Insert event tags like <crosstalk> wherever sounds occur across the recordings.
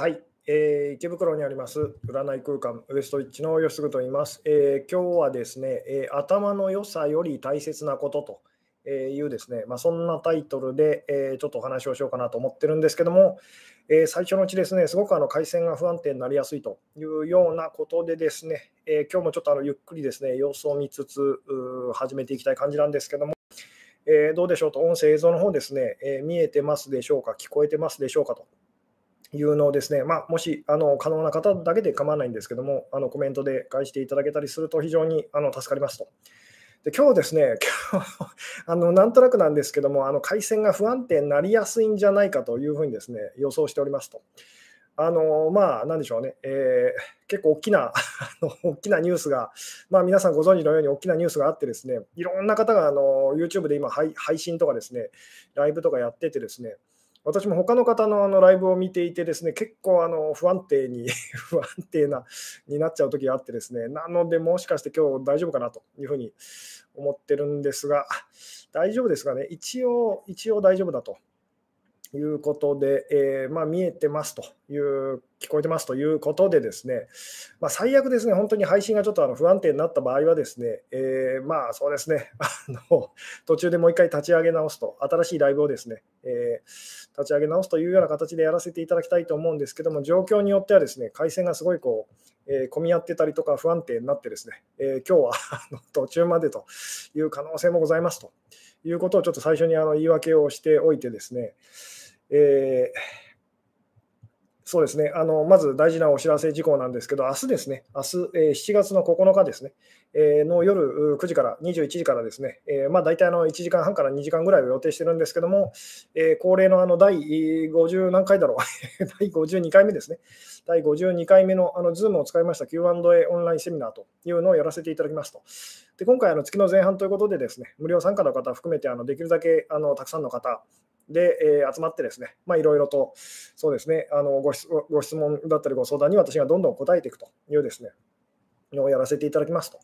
はい、えー、池袋にあります占い空間ウエストイッチの吉嗣と言います、えー、今日はですね、えー、頭の良さより大切なことというですね、まあ、そんなタイトルで、えちょっとお話をしようかなと思ってるんですけども、え最初のうちですね、すごくあの回線が不安定になりやすいというようなことでですね、え今日もちょっとあのゆっくりですね、様子を見つつ始めていきたい感じなんですけども、えどうでしょうと、音声、映像の方ですね、え見えてますでしょうか、聞こえてますでしょうかと。いうのをですね、まあ、もしあの可能な方だけで構わないんですけども、あのコメントで返していただけたりすると非常にあの助かりますと。で今日ですね、<laughs> 今日あのなんとなくなんですけども、あの回線が不安定になりやすいんじゃないかというふうにですね予想しておりますと。あのまあ、なんでしょうね、えー、結構大きな <laughs> 大きなニュースが、まあ、皆さんご存知のように大きなニュースがあってですね、いろんな方があの YouTube で今配信とかですね、ライブとかやっててですね、私も他の方のあのライブを見ていてですね、結構あの不安定に <laughs> 不安定なになっちゃう時があってですね、なのでもしかして今日大丈夫かなというふうに思ってるんですが、大丈夫ですかね、一応、一応大丈夫だということで、えー、まあ、見えてますという、聞こえてますということでですね、まあ、最悪ですね、本当に配信がちょっとあの不安定になった場合はですね、えー、まあそうですね、<laughs> 途中でもう一回立ち上げ直すと、新しいライブをですね、えー、立ち上げ直すというような形でやらせていただきたいと思うんですけども、状況によってはですね、回線がすごいこう、えー、混み合ってたりとか不安定になってですね、え今日は途中までという可能性もございますということをちょっと最初にあの言い訳をしておいてですね、えーそうですね。あのまず大事なお知らせ事項なんですけど、明日ですね、明日、えー、7月の9日ですね、えー、の夜9時から21時からですね、えー、まあ、大体あの1時間半から2時間ぐらいを予定してるんですけども、え恒例のあの第50何回だろう、<laughs> 第52回目ですね、第52回目のあの Zoom を使いました Q&A オンラインセミナーというのをやらせていただきますと。で今回、の月の前半ということでですね、無料参加の方含めてあのできるだけあのたくさんの方、で、えー、集まってですね、まあ、いろいろと、そうですね、あのご質ご質問だったりご相談に私がどんどん答えていくというですね、のをやらせていただきますと。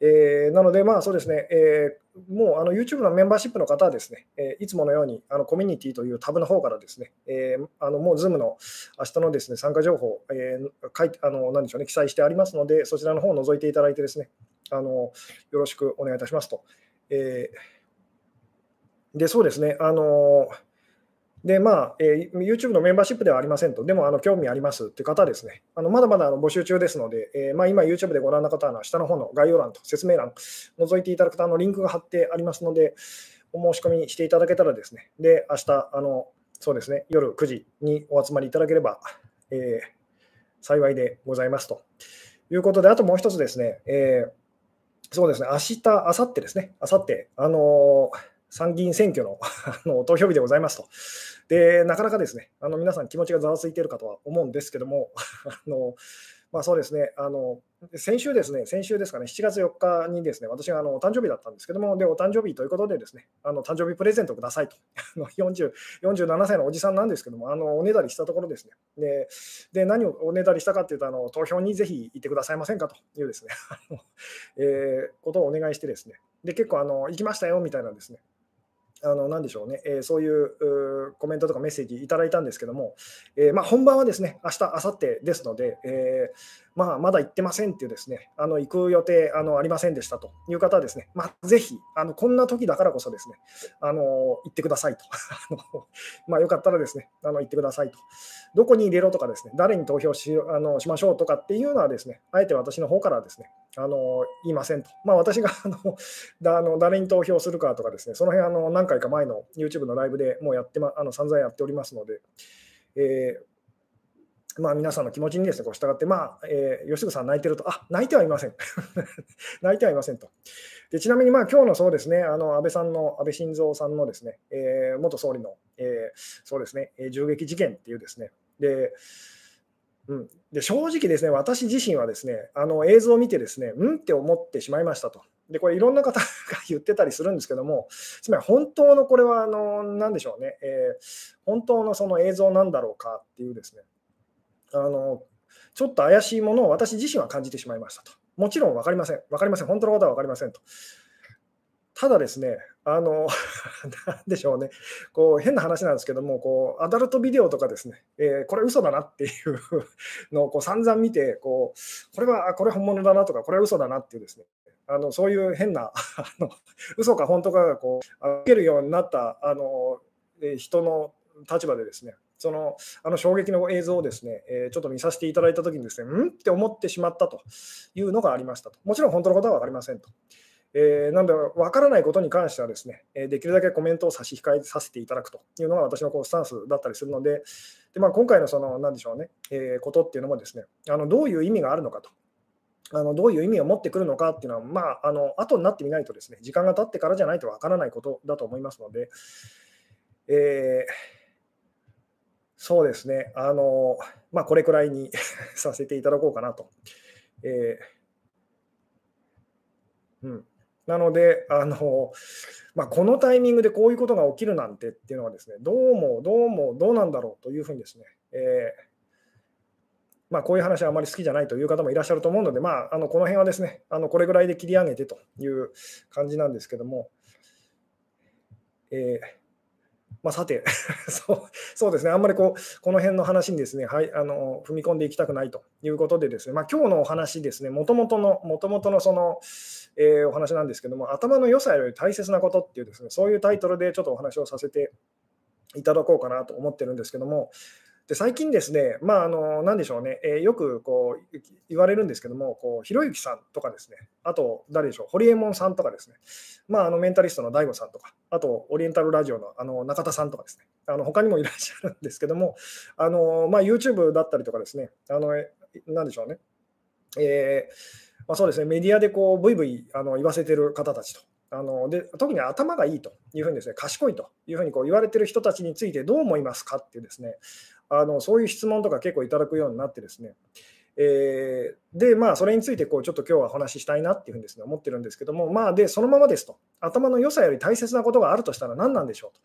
えー、なので、まあそうですね、えー、もうあの YouTube のメンバーシップの方はですね、えー、いつものようにあのコミュニティというタブの方からですね、えー、あのもう Zoom の明日のですね参加情報、えー、書いあの何でしょうね、記載してありますので、そちらの方を覗いていただいてですね、あのよろしくお願いいたしますと。えーで、そうですね、あので、まあ、えー、YouTube のメンバーシップではありませんと、でもあの興味ありますって方ですね、あのまだまだあの募集中ですので、えー、まあ、今 YouTube でご覧の方は下の方の概要欄と説明欄、覗いていただくとあのリンクが貼ってありますので、お申し込みしていただけたらですね、で、明日、あのそうですね、夜9時にお集まりいただければ、えー、幸いでございますと。いうことで、あともう一つですね、えそうですね、明日、明後日ですね、明後日、あのー参議院選挙の <laughs> の投票日でございますと。で、なかなかですね、あの皆さん気持ちがざわついているかとは思うんですけども、<laughs> あのまあ、そうですね、あの先週ですね、先週ですかね、7月4日にですね、私があのお誕生日だったんですけども、で、お誕生日ということでですね、あの誕生日プレゼントくださいと、<laughs> 40 47歳のおじさんなんですけども、あのおねだりしたところですね、で、で何をおねだりしたかというと、あの投票にぜひ行ってくださいませんかというですね、えー、ことをお願いしてですね、で、結構あの、行きましたよみたいなですね、あの、なでしょうね、えー、そういうコメントとかメッセージいただいたんですけども、えー、まあ、本番はですね、明日、明後日ですので、えーまあ、まだ行ってませんっていうですね、あの行く予定あのありませんでしたという方はですね、まあ、ぜひあの、こんな時だからこそですね、あの行ってくださいと。<laughs> まあ、よかったらですね、あの行ってくださいと。どこに入れろとかですね、誰に投票しあのしましょうとかっていうのはですね、あえて私の方からですね、あの言いませんと。まあ、私があの <laughs> だあの誰に投票するかとかですね、その辺あの何回か前の YouTube のライブでもうやってま、あの散々やっておりますので、えーまあ、皆さんの気持ちにですね、こう従って、まあ、えー、吉純さん泣いてると、あ、泣いてはいません。<laughs> 泣いてはいませんと。でちなみに、まあ、今日のそうですね、あの安倍さんの、安倍晋三さんのですね、えー、元総理の、えー、そうですね、銃撃事件っていうですね、で、うん、で正直ですね、私自身はですね、あの映像を見てですね、うんって思ってしまいましたと。で、これいろんな方が言ってたりするんですけども、つまり本当のこれは、あの、なんでしょうね、えー、本当のその映像なんだろうかっていうですね、あのちょっと怪しいものを私自身は感じてしまいましたと。もちろん分かりません。分かりません。本当のことは分かりませんと。ただですね、あの、<laughs> なんでしょうね、こう変な話なんですけども、こうアダルトビデオとかですね、えー、これ嘘だなっていうのをこう散々見てこう、これはこれ本物だなとか、これは嘘だなっていうですね、あのそういう変な <laughs> あの嘘か本当かがこう受けるようになったあの、え人の立場でですね、そのあの衝撃の映像をですね、えー、ちょっと見させていただいたときにですね、ん？って思ってしまったというのがありましたと。もちろん本当のことは分かりませんと。えー、なので、分からないことに関してはですね、できるだけコメントを差し控えさせていただくというのが私のこうスタンスだったりするので、でまあ、今回のその、なんでしょうね、えー、ことっていうのもですね、あのどういう意味があるのかと。あのどういう意味を持ってくるのかっていうのは、まあ、あの後になってみないとですね、時間が経ってからじゃないと分からないことだと思いますので、えーそうですね、あのまあ、これくらいに <laughs> させていただこうかなと。えー、うん、なので、あのまあ、このタイミングでこういうことが起きるなんてっていうのはですね、どうもどうもどうなんだろうというふうにですね、えーまあ、こういう話はあまり好きじゃないという方もいらっしゃると思うので、まあ、あのこの辺はですね、あのこれぐらいで切り上げてという感じなんですけども、えーまあ、さて <laughs> そう、そうですね、あんまりこうこの辺の話にですね、はい、あの踏み込んでいきたくないということで、ですね、まあ、今日のお話ですね、もともとの、もともとのその、えー、お話なんですけども、頭の良さより大切なことっていうですね、そういうタイトルでちょっとお話をさせていただこうかなと思ってるんですけども、で最近ですね、まあ、あの何でしょうね、えー、よくこう言われるんですけども、こうひろゆきさんとかですね、あと誰でしょう、堀エモ門さんとかですね、まあ、あのメンタリストの DAIGO さんとか、あとオリエンタルラジオのあの中田さんとかですね、あの他にもいらっしゃるんですけども、あのまあ、YouTube だったりとかですね、あの何でしょうね、えーまあ、そうですね、メディアでこうブイブイあの言わせてる方たちと。あので特に頭がいいというふうにですね、賢いというふうにこう言われてる人たちについてどう思いますかってですね、あのそういう質問とか結構いただくようになってですね、えー、で、まあ、それについてこうちょっと今日はお話ししたいなっていうふうにです、ね、思ってるんですけども、まあ、で、そのままですと、頭の良さより大切なことがあるとしたら何なんでしょうと。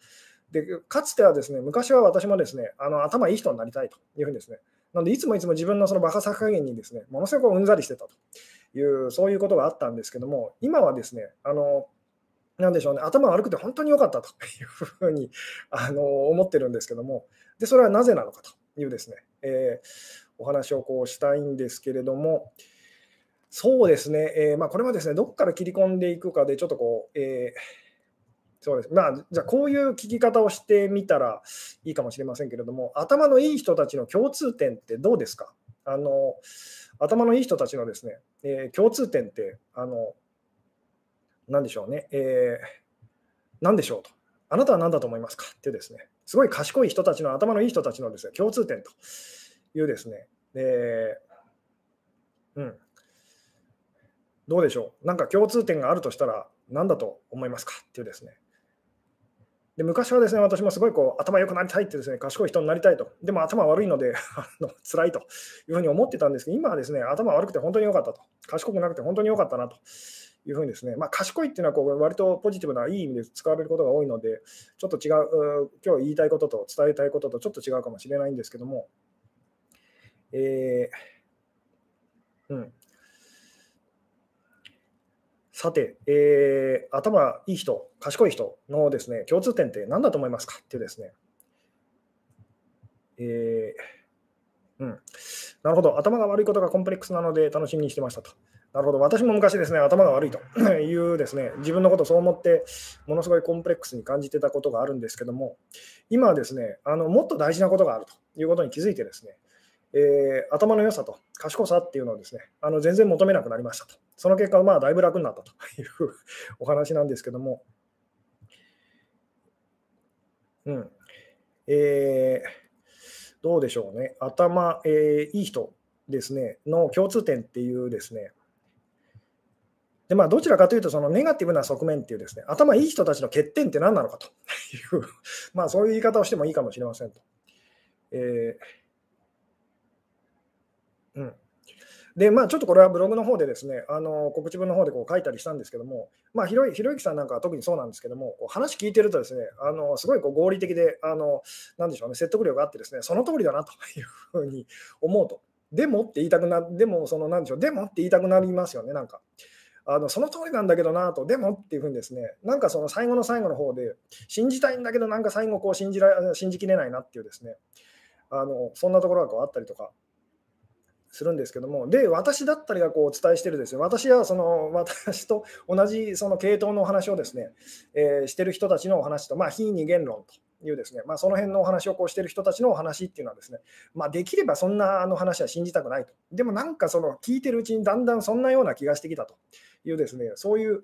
でかつてはですね、昔は私もですね、あの頭いい人になりたいというふうにですね、なので、いつもいつも自分のそのバカさ加減にですね、ものすごくうんざりしてたと。いう、そういうことがあったんですけども、今はですね、あの、なんでしょうね、頭悪くて本当に良かったというふうにあの思ってるんですけども、で、それはなぜなのかと。いうですね、えー、お話をこうしたいんですけれども、そうですね、えー、まあ、これはですね、どこから切り込んでいくかで、ちょっとこう、えー、そうですまあ、じゃあ、こういう聞き方をしてみたらいいかもしれませんけれども、頭のいい人たちの共通点ってどうですか？あの頭のいい人たちのですね、えー、共通点って、あの、なんでしょうね、えー、何でしょうと。あなたは何だと思いますか？ってですね、すごい賢い人たちの、頭のいい人たちのですね共通点というですね、えー、うん、どうでしょう、なんか共通点があるとしたら何だと思いますか？っていうですね。で昔はですね、私もすごいこう頭良くなりたいってですね、賢い人になりたいと。でも頭悪いので <laughs> あの辛いというふうに思ってたんですけど、今はですね、頭悪くて本当に良かったと。賢くなくて本当に良かったなというふうにですね、まあ、賢いっていうのはこう割とポジティブないい意味で使われることが多いので、ちょっと違う、今日言いたいことと伝えたいこととちょっと違うかもしれないんですけども、えー、うん。さて、えー、頭いい人、賢い人のですね、共通点って何だと思いますかってですね、えー、うん。なるほど、頭が悪いことがコンプレックスなので楽しみにしてましたと。なるほど、私も昔ですね、頭が悪いと <coughs> いうですね、自分のことをそう思って、ものすごいコンプレックスに感じてたことがあるんですけども、今はですね、あのもっと大事なことがあるということに気づいてですね、えー、頭の良さと賢さっていうのをですね、あの全然求めなくなりましたと。その結果、まあ、だいぶ楽になったというお話なんですけども、うん。えー、どうでしょうね。頭、えー、いい人ですね、の共通点っていうですね、でまあ、どちらかというと、そのネガティブな側面っていうですね、頭いい人たちの欠点って何なのかという <laughs> まあ、そういう言い方をしてもいいかもしれませんと。えー、うん。で、まあ、ちょっとこれはブログの方でですね、あの告知文の方でこう書いたりしたんですけども、まあ、ひろゆきさんなんかは特にそうなんですけども、こう話聞いてるとですね、あのすごいこう合理的で、あのなんでしょうね、説得力があってですね、その通りだなというふうに思うと。でもって言いたくな、でも、そのなんでしょう、でもって言いたくなりますよね、なんか。あのその通りなんだけどなと、でもっていうふうにですね、なんかその最後の最後の方で、信じたいんだけど、なんか最後こう信じら信じきれないなっていうですね、あのそんなところがこうあったりとかするんですけども、で、私だったりがこうお伝えしてるですね、私はその私と同じその系統のお話をですね、えー、してる人たちのお話と、まあ、非二元論と。いうですね、まあ、その辺のお話をこうしてる人たちのお話っていうのはですね、まあ、できればそんなあの話は信じたくないと。でもなんかその聞いてるうちにだんだんそんなような気がしてきたというですね、そういう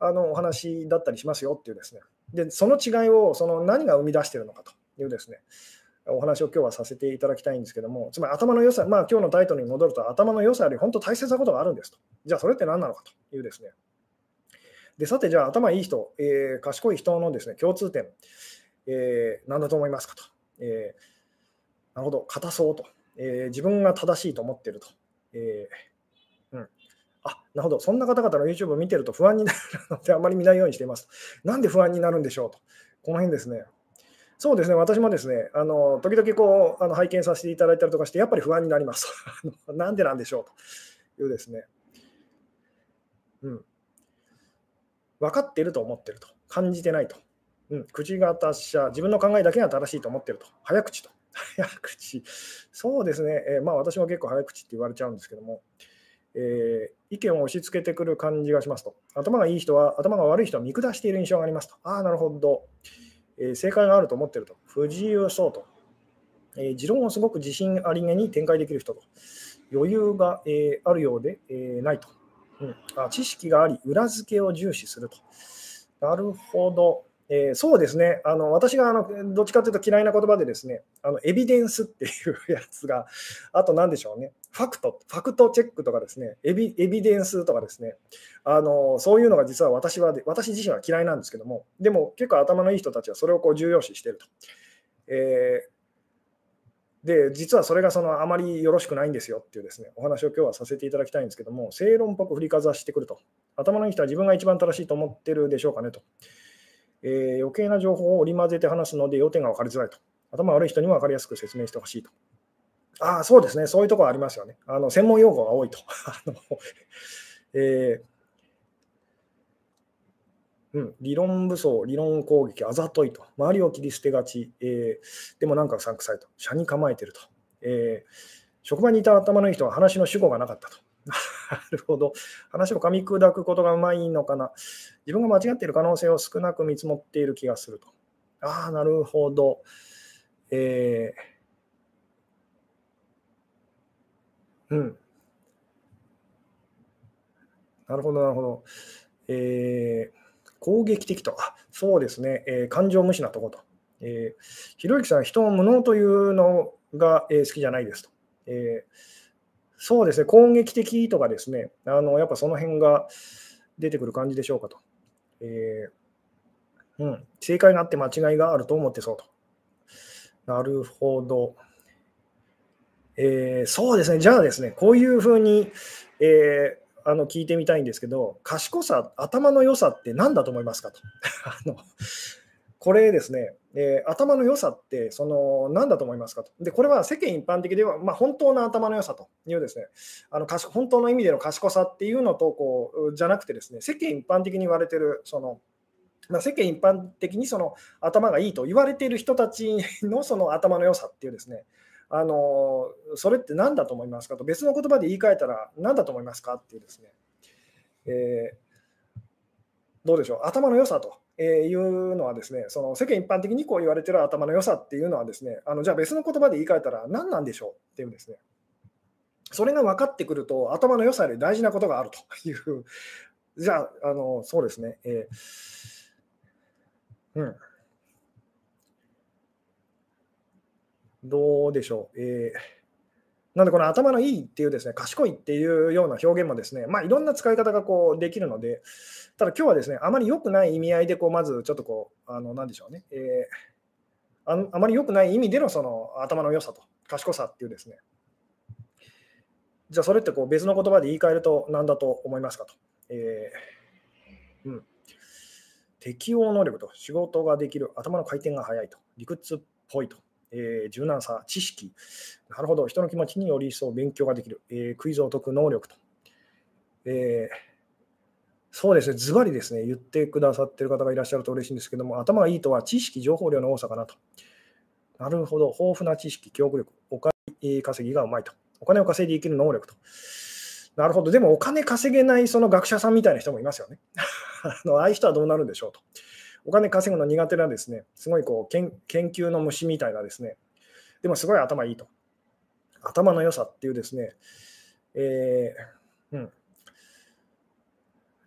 あのお話だったりしますよっていうですね、でその違いをその何が生み出しているのかというですね、お話を今日はさせていただきたいんですけども、つまり頭の良さ、まあ今日のタイトルに戻ると、頭の良さより本当大切なことがあるんですと。じゃあそれって何なのかというですね。で、さて、じゃあ頭いい人、えー、賢い人のですね、共通点、えー、何だと思いますかと。えー、なるほど、硬そうと、えー。自分が正しいと思ってると。えーうん、あ、なるほど、そんな方々の YouTube を見てると不安になるので、あまり見ないようにしています。なんで不安になるんでしょうと。この辺ですね。そうですね、私もですね、あの時々こうあの拝見させていただいたりとかして、やっぱり不安になります。<laughs> なんでなんでしょうと。いうですね、うん、分かっていると思っていると、感じてないと、うん、口が達者、自分の考えだけが正しいと思っていると、早口と、<laughs> 早口、そうですね、えー、まあ私も結構早口って言われちゃうんですけども、えー、意見を押し付けてくる感じがしますと、頭がいい人は頭が悪い人を見下している印象がありますと、ああ、なるほど。え、正解があると思ってると。不自由そうと。え、持論をすごく自信ありげに展開できる人と。余裕が、え、あるようで、えないと、うんあ。知識があり、裏付けを重視すると。なるほど。えー、そうですね、あの私があのどっちかというと嫌いな言葉でですね、あのエビデンスっていうやつが、あと何でしょうね、ファクト、ファクトチェックとかですね、エビエビデンスとかですね、あのそういうのが実は私は私自身は嫌いなんですけども、でも結構頭のいい人たちはそれをこう重要視していると。えー、で、実はそれがそのあまりよろしくないんですよっていうですね、お話を今日はさせていただきたいんですけども、正論っぽく振りかざしてくると。頭のいい人は自分が一番正しいと思ってるでしょうかねと。えー、余計な情報を織り交ぜて話すので要点が分かりづらいと。頭悪い人にも分かりやすく説明してほしいと。ああ、そうですね。そういうところありますよね。あの専門用語が多いと。<laughs> あのえー、うん、理論武装、理論攻撃、あざといと。周りを切り捨てがち。えー、でもなんかうさんくさいと。車に構えてると。えー、職場にいた頭のいい人は話の主語がなかったと。<laughs> なるほど。話を噛み砕くことがうまいのかな。自分が間違っている可能性を少なく見積もっている気がすると。ああ、なるほど。えー、うん。なるほど、なるほど。えー、攻撃的と。あそうですね。えー、感情無視なとこと。えー、ひろゆきさん、人を無能というのが、えー、好きじゃないですと。えーそうですね、攻撃的とかですね、あのやっぱその辺が出てくる感じでしょうかと。えー、うん、正解があって間違いがあると思ってそうと。なるほど。えー、そうですね、じゃあですね、こういうふうに、えー、あの聞いてみたいんですけど、賢さ、頭の良さって何だと思いますかと。<laughs> あのこれですね、えー、頭の良さってその何だと思いますかと。で、これは世間一般的では、まあ、本当の頭の良さというですね、あの本当の意味での賢さっていうのとこうじゃなくてですね、世間一般的に言われてるそのまあ、世間一般的にその頭がいいと言われている人たちのその頭の良さっていうですね、あのそれって何だと思いますかと別の言葉で言い換えたら何だと思いますかっていうですね、えー、どうでしょう。頭の良さとえいうのはですね、その世間一般的にこう言われてる頭の良さっていうのはですね、あのじゃあ別の言葉で言い換えたら何なんでしょうっていうですね、それが分かってくると頭の良さより大事なことがあるという、じゃあ、あのそうですね、えー、うん。どうでしょう？えーなので、この頭のいいっていうですね、賢いっていうような表現もですね、まあ、いろんな使い方がこうできるので、ただ今日はですね、あまり良くない意味合いで、こう、まずちょっとこう、あの、なんでしょうね、えー、ああまり良くない意味でのその頭の良さと賢さっていうですね、じゃあそれってこう別の言葉で言い換えると何だと思いますかと？えー、うん。適応能力と仕事ができる、頭の回転が速いと、理屈っぽいと。えー、柔軟さ、知識、なるほど、人の気持ちにより一層勉強ができる、えー、クイズを解く能力と、えー、そうですね、ズバリですね、言ってくださってる方がいらっしゃると嬉しいんですけども、頭がいいとは知識、情報量の多さかなと。なるほど、豊富な知識、記憶力、お金稼ぎがうまいと。お金を稼いで生きる能力と。なるほど、でもお金稼げないその学者さんみたいな人もいますよね。<laughs> あのああいう人はどうなるんでしょうと。お金稼ぐの苦手なですね、すごいこう研究の虫みたいなですね、でもすごい頭いいと。頭の良さっていうですね、えー、うん、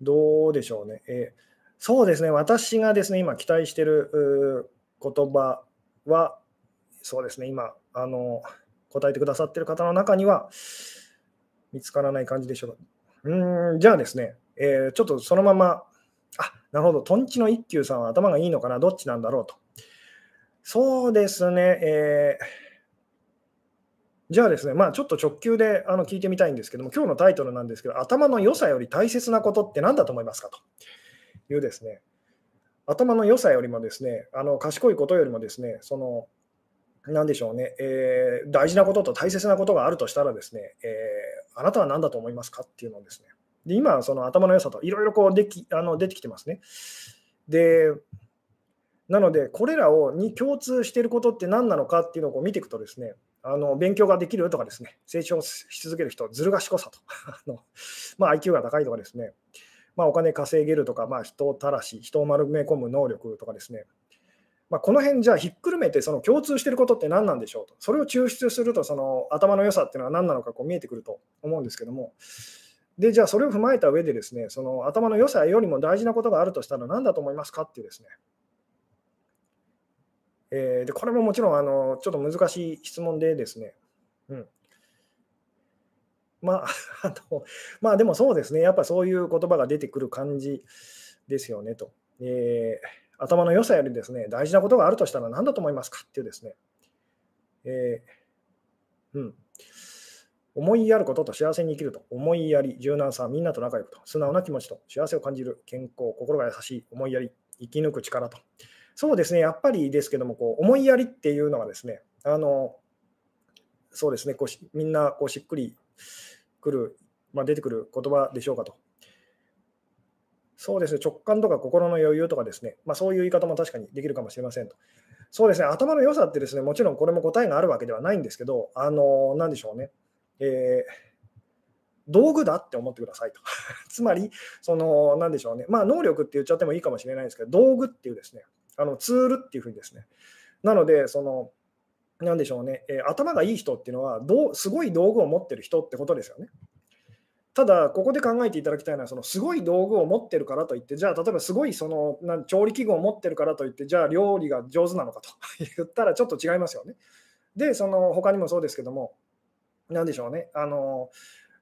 どうでしょうね。えー、そうですね、私がですね、今期待している言葉は、そうですね、今、あの答えてくださっている方の中には見つからない感じでしょうか。うん、じゃあですね、えー、ちょっとそのまま、なるほど、とんちの一休さんは頭がいいのかな、どっちなんだろうと。そうですね、えーじゃあですね、まあ、ちょっと直球であの聞いてみたいんですけども、今日のタイトルなんですけど、頭の良さより大切なことって何だと思いますか？と。いうですね、頭の良さよりもですね、あの賢いことよりもですね、その、なでしょうね、えー、大事なことと大切なことがあるとしたらですね、えー、あなたは何だと思いますか？っていうのをですね、で今、その頭の良さといろいろこうできあの出てきてますね。で、なので、これらをに共通していることって何なのかっていうのを見ていくとですね、あの勉強ができるとかですね、成長し続ける人、ずる賢さと <laughs> あの、まあ、IQ が高いとかですね、まあ、お金稼げるとか、まあ、人たらし、人を丸め込む能力とかですね、まあ、この辺じゃあひっくるめてその共通していることって何なんでしょうと、それを抽出するとその頭の良さっていうのは何なのかこう見えてくると思うんですけども、でじゃあそれを踏まえた上でですね、その頭の良さよりも大事なことがあるとしたら何だと思いますかっていうですね、えー、でこれももちろんあのちょっと難しい質問でですね、うん、まあ、<laughs> あのまあでもそうですね、やっぱそういう言葉が出てくる感じですよねと。えー、頭の良さよりですね、大事なことがあるとしたら何だと思いますかっていうですね、えー、うん、思いやることと幸せに生きると、思いやり、柔軟さ、みんなと仲良くと、素直な気持ちと、幸せを感じる、健康、心が優しい、思いやり、生き抜く力と。そうですね、やっぱりですけども、こう思いやりっていうのはですね、あのそうですね、こうみんなこうしっくりくる、まあ、出てくる言葉でしょうかと。そうですね、直感とか心の余裕とかですね、まあ、そういう言い方も確かにできるかもしれませんと。そうですね、頭の良さってですね、もちろんこれも答えがあるわけではないんですけど、あの、なんでしょうね、えー、道具だって思ってくださいと。<laughs> つまり、その、なんでしょうね、まあ、能力って言っちゃってもいいかもしれないですけど、道具っていうですね、あのツールっていうふうにですね。なので、その、なんでしょうね、えー、頭がいい人っていうのはどう、すごい道具を持ってる人ってことですよね。ただ、ここで考えていただきたいのは、そのすごい道具を持ってるからといって、じゃあ、例えばすごいそのな調理器具を持ってるからといって、じゃあ料理が上手なのかと言ったらちょっと違いますよね。で、その他にもそうですけども、なんでしょうね、あの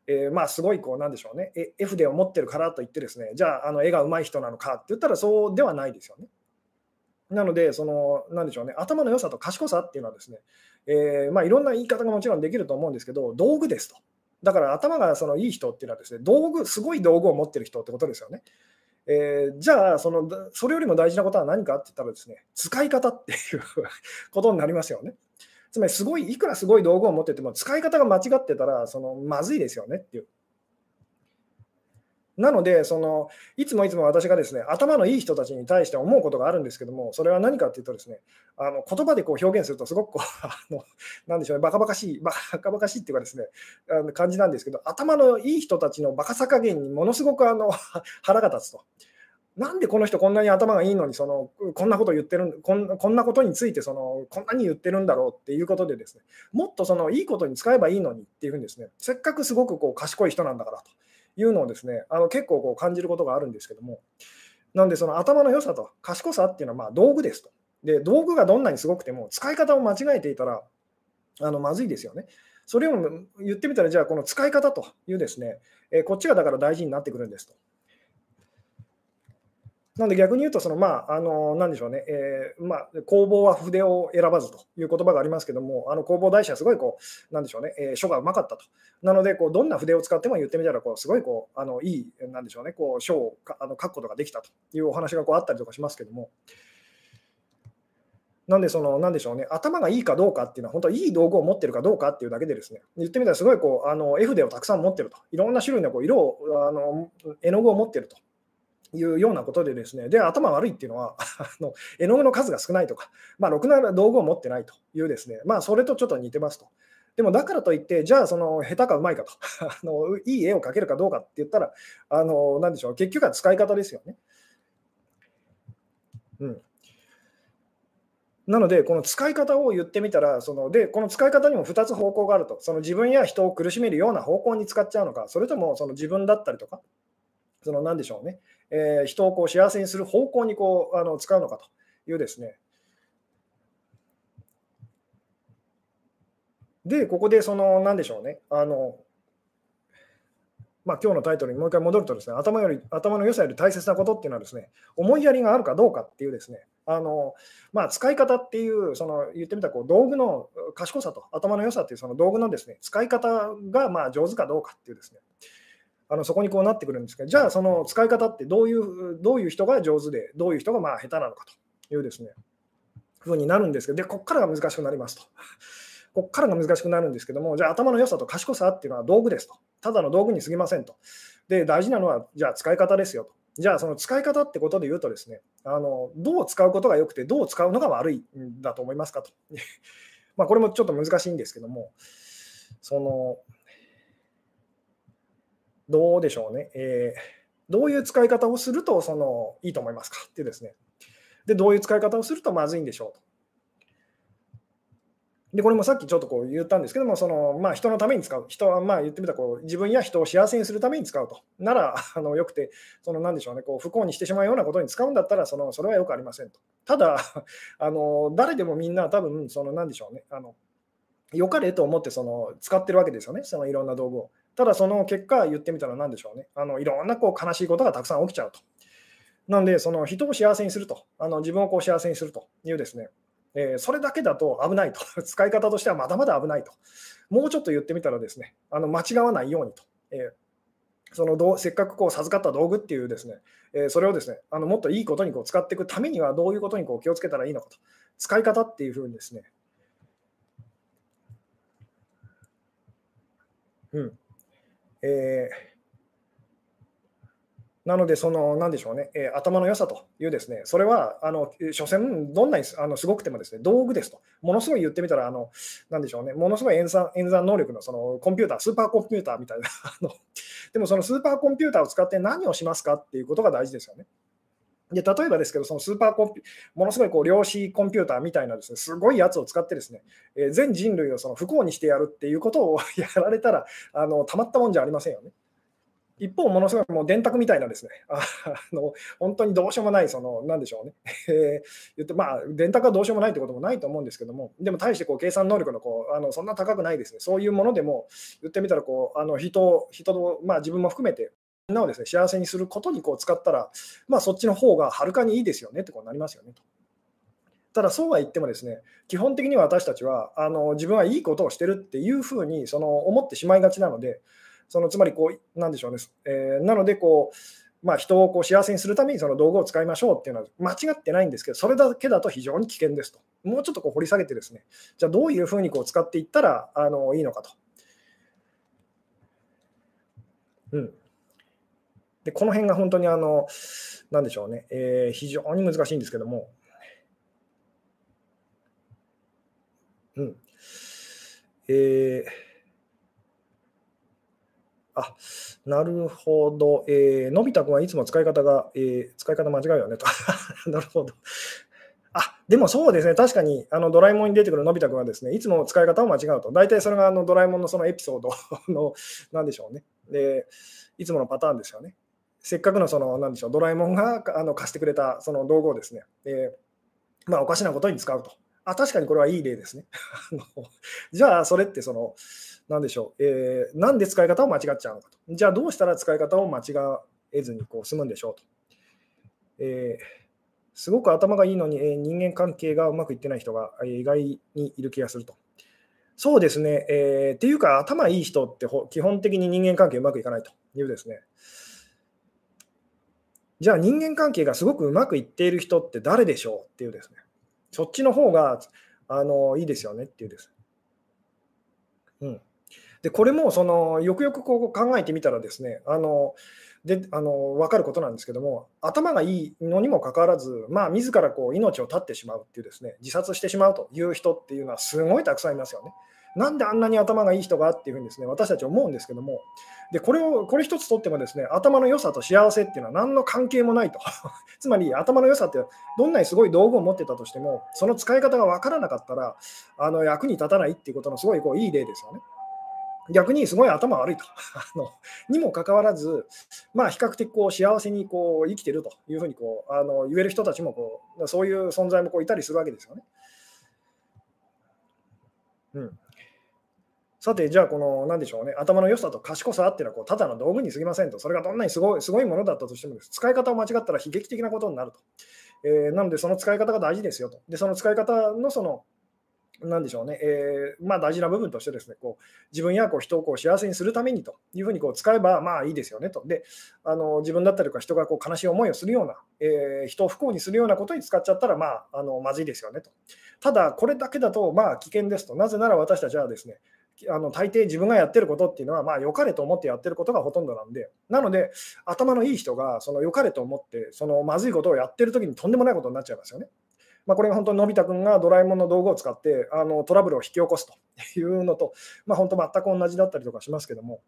えー、まあすごいこうなんでしょうね、絵筆を持ってるからといってですね、じゃああの絵が上手い人なのかって言ったらそうではないですよね。なので、その、なんでしょうね、頭の良さと賢さっていうのはですね、えー、まあ、いろんな言い方がもちろんできると思うんですけど、道具ですと。だから頭がそのいい人っていうのはですね、道具、すごい道具を持ってる人ってことですよね。えー、じゃあその、それよりも大事なことは何かって言ったらですね、使い方っていうことになりますよね。つまり、すごい、いくらすごい道具を持ってても、使い方が間違ってたら、そのまずいですよねっていう。なので、そのいつもいつも私がですね頭のいい人たちに対して思うことがあるんですけども、それは何かっていうと、ですねあの言葉でこう表現すると、すごくこう <laughs> あのなんでしょうね、バカバカしい、バカバカしいっていうかですね、あの感じなんですけど、頭のいい人たちのバカさ加減にものすごくあの <laughs> 腹が立つと。なんでこの人こんなに頭がいいのにそのこんなこと言ってるこんこんなことについてそのこんなに言ってるんだろうっていうことでですねもっとそのいいことに使えばいいのにっていうふうにですねせっかくすごくこう賢い人なんだからというのをですね、あの結構こう感じることがあるんですけども、なんでその頭の良さと賢さっていうのはまあ道具ですと。で、道具がどんなにすごくても使い方を間違えていたらあのまずいですよね。それを言ってみたら、じゃあこの使い方というですね、えこっちがだから大事になってくるんですと。なので逆に言うと、そのまあ、あのなんでしょうね、えー、まあ、工房は筆を選ばずという言葉がありますけども、あの工房大師はすごいこう、なんでしょうね、えー、書がうまかったと。なので、こうどんな筆を使っても言ってみたらこう、すごいこうあのいい、なんでしょうね、こう書をあの書くことができたというお話がこうあったりとかしますけども。なんで、その、なんでしょうね、頭がいいかどうかっていうのは、本当はいい道具を持ってるかどうかっていうだけでですね、言ってみたら、すごいこう、あの絵筆をたくさん持ってると、いろんな種類のこう色を、あの絵の具を持ってると。いうようなことでですね、で、頭悪いっていうのは、<laughs> あの絵の具の数が少ないとか、まあ、ろくな道具を持ってないというですね、まあ、それとちょっと似てますと。でもだからといって、じゃあ、その下手かうまいかと <laughs> あの、いい絵を描けるかどうかって言ったら、あのなんでしょう、結局は使い方ですよね。うん、なので、この使い方を言ってみたら、そのでこの使い方にも2つ方向があると、その自分や人を苦しめるような方向に使っちゃうのか、それともその自分だったりとか、その何でしょうね、えー、人をこう幸せにする方向にこうあの使うのかというですね。で、ここでその何でしょうね、あのまあ、今日のタイトルにもう一回戻るとですね、頭より頭の良さより大切なことっていうのはですね、思いやりがあるかどうかっていうですね、あのまあ、使い方っていう、その言ってみたらこう道具の賢さと頭の良さっていうその道具のですね使い方がまあ上手かどうかっていうですね、あのそこにこうなってくるんですけど、じゃあその使い方ってどういうどういう人が上手で、どういう人がまあ下手なのかというですね、ふうになるんですけど、で、ここからが難しくなりますと。ここからが難しくなるんですけども、じゃあ頭の良さと賢さっていうのは道具ですと。ただの道具に過ぎませんと。で、大事なのは、じゃあ使い方ですよと。じゃあその使い方ってことで言うとですね、あのどう使うことが良くて、どう使うのが悪いんだと思いますかと。<laughs> まこれもちょっと難しいんですけども、その、どうでしょうね、えー、どういう使い方をするとそのいいと思いますかってですね。で、どういう使い方をするとまずいんでしょうと。で、これもさっきちょっとこう言ったんですけども、そのまあ、人のために使う、人はまあ言ってみたらこう自分や人を幸せにするために使うと、なら <laughs> あのよくて、そのなんでしょうね、こう不幸にしてしまうようなことに使うんだったら、そのそれはよくありませんと。ただ、<laughs> あの誰でもみんな多分、そのなんでしょうね、あの良かれと思ってその使ってるわけですよね、そのいろんな道具を。ただ、その結果、言ってみたら何でしょうね、あのいろんなこう悲しいことがたくさん起きちゃうと。なんで、その人を幸せにすると、あの自分をこう幸せにするというですね、えー、それだけだと危ないと、<laughs> 使い方としてはまだまだ危ないと、もうちょっと言ってみたらですね、あの間違わないようにと、えー、そのどせっかくこう授かった道具っていうですね、えー、それをですね、あのもっといいことにこう使っていくためにはどういうことにこう気をつけたらいいのかと、使い方っていうふうにですね、うん、えーなので、その、なんでしょうね、えー、頭の良さというですね、それは、あの、所詮、どんなにあのすごくてもですね、道具ですと。ものすごい言ってみたら、あの、なんでしょうね、ものすごい演算演算能力のそのコンピューター、スーパーコンピューターみたいな、あのでもそのスーパーコンピューターを使って何をしますかっていうことが大事ですよね。で例えばですけど、そのスーパーコンピものすごいこう量子コンピューターみたいなですね、すごいやつを使ってですね、えー、全人類をその不幸にしてやるっていうことを <laughs> やられたら、あのたまったもんじゃありませんよね。一方、ものすごいもう電卓みたいなですね、<laughs> あの本当にどうしようもない、その、なんでしょうね、<laughs> え言って、まあ、電卓はどうしようもないってこともないと思うんですけども、でも、対してこう計算能力のこうあのそんな高くないですね、そういうものでも、言ってみたらこう、あの人、人、まあ、自分も含めて、みんなをですね幸せにすることにこう使ったら、まあ、そっちの方がはるかにいいですよねってことなりますよねと。ただそうは言ってもですね基本的には私たちはあの自分はいいことをしてるっていうふうにその思ってしまいがちなのでそのつまりこう、なんでしょうね、えー、なのでこう、まあ、人をこう幸せにするためにその道具を使いましょうっていうのは間違ってないんですけど、それだけだと非常に危険ですと。もうちょっとこう掘り下げてですね、じゃあどういうふうにこう使っていったらあのいいのかと。うん、でこの辺が本当にあの、なんでしょうね、えー、非常に難しいんですけども、うん。えーあなるほど、えー、のび太くんはいつも使い方が、えー、使い方間違うよねと。<laughs> なるほど。あでもそうですね、確かにあのドラえもんに出てくるのび太くんはですね、いつも使い方を間違うと。大体それがあのドラえもんのそのエピソードの、なんでしょうね。で、いつものパターンですよね。せっかくのその、なんでしょう、ドラえもんがあの貸してくれたその道具をですね、えー、まあ、おかしなことに使うと。あ、確かにこれはいい例ですね。<laughs> じゃあ、それってその、なんでしょう、えー、なんで使い方を間違っちゃうのかと。じゃあどうしたら使い方を間違えずにこう済むんでしょうと。えー、すごく頭がいいのに、えー、人間関係がうまくいってない人が意外にいる気がすると。そうですね、えー、っていうか頭いい人って基本的に人間関係うまくいかないというですね。じゃあ人間関係がすごくうまくいっている人って誰でしょうっていうですね。そっちの方があのいいですよねっていうです。うん。でこれもそのよくよくこう考えてみたらですねあのであの分かることなんですけども、頭がいいのにもかかわらず、まあ、自らこう命を絶ってしまうっていうですね、自殺してしまうという人っていうのはすごいたくさんいますよね。なんであんなに頭がいい人がっていうふうにですね、私たち思うんですけども、でこれをこれ一つとってもですね、頭の良さと幸せっていうのは何の関係もないと。<laughs> つまり頭の良さってどんなにすごい道具を持ってたとしても、その使い方が分からなかったらあの役に立たないっていうことのすごいこういい例ですよね。逆にすごい頭悪いと <laughs> あのにもかかわらず、まあ、比較的こう幸せにこう生きてるというふうにこうあの言える人たちもこうそういう存在もこういたりするわけですよね。うん、さて、じゃあ、この、なんでしょうね、頭の良さと賢さっていうのはこう、ただの道具に過ぎませんと、それがどんなにすごいすごいものだったとしても、使い方を間違ったら悲劇的なことになると。えー、なので、その使い方が大事ですよと。で、その使い方のそのなんでしょうね、えー、まあ、大事な部分としてですね、こう自分やこう人をこう幸せにするためにというふうにこう使えばまあいいですよねと。で、あの自分だったりとか人がこう悲しい思いをするような、えー、人を不幸にするようなことに使っちゃったらまああのまずいですよねと。ただ、これだけだとまあ危険ですと。なぜなら私たちはですね、あの大抵自分がやってることっていうのは、まあ、良かれと思ってやってることがほとんどなんで、なので、頭のいい人が、その良かれと思って、そのまずいことをやってるときにとんでもないことになっちゃいますよね。まあ、これが本当にのび太くんがドラえもんの道具を使ってあのトラブルを引き起こすと <laughs> いうのと、まあ、本当全く同じだったりとかしますけども、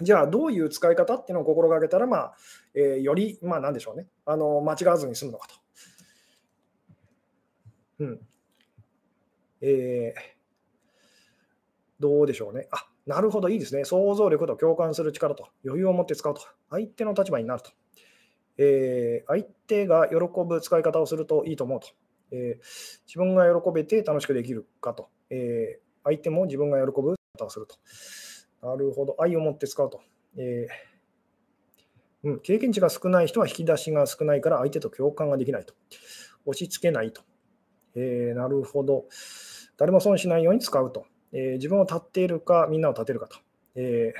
じゃあどういう使い方っていうのを心がけたら、まあえー、より、まあ、なんでしょうねあの、間違わずに済むのかと。うんえー、どうでしょうね。あなるほど、いいですね。想像力と共感する力と余裕を持って使うと。相手の立場になると。えー、相手が喜ぶ使い方をするといいと思うと。えー、自分が喜べて楽しくできるかと、えー、相手も自分が喜ぶ方をすると。なるほど、愛を持って使うと。えー、うん、経験値が少ない人は引き出しが少ないから相手と共感ができないと。押し付けないと。えー、なるほど。誰も損しないように使うと。えー、自分を立っているか、みんなを立てるかと。え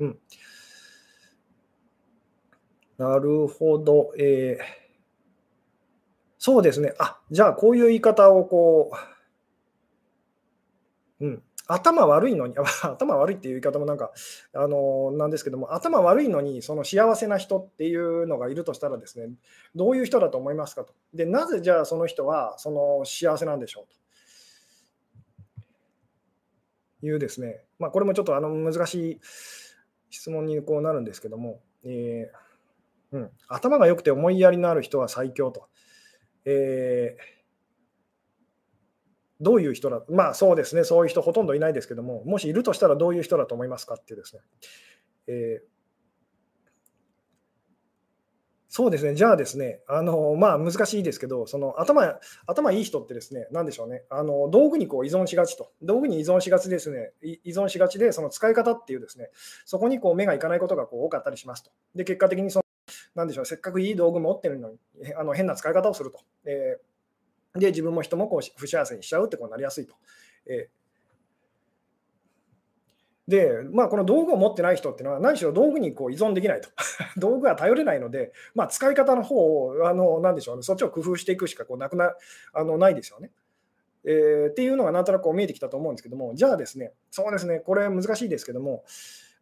ー、うん。なるほど。えーそうですね。あ、じゃあこういう言い方をこう、うん、頭悪いのに、<laughs> 頭悪いっていう言い方もなんか、あのなんですけども、頭悪いのに、その幸せな人っていうのがいるとしたらですね、どういう人だと思いますかと。で、なぜじゃあその人はその幸せなんでしょうというですね、まあ、これもちょっとあの難しい質問にこうなるんですけども、えーうん、頭が良くて思いやりのある人は最強と。えー、どういう人だ、まあそうですね、そういう人ほとんどいないですけども、もしいるとしたらどういう人だと思いますかっていうですね。えー、そうですね、じゃあですね、あのまあ難しいですけど、その頭頭いい人ってですね、なんでしょうね、あの道具にこう依存しがちと、道具に依存しがちですね、依存しがちで、その使い方っていうですね、そこにこう目がいかないことがこう多かったりしますと。で、結果的にそのなんでしょう、せっかくいい道具持ってるのに、あの変な使い方をすると。えー、で、自分も人もこう不幸せにしちゃうってこうなりやすいと。えー、で、まあ、この道具を持ってない人っていうのは、何しろ道具にこう依存できないと。<laughs> 道具は頼れないので、まあ、使い方の方を、あのなんでしょうね、そっちを工夫していくしかこうなくなあのないですよね。えー、っていうのがなんとなくこう見えてきたと思うんですけども、じゃあですね、そうですね、これ難しいですけども、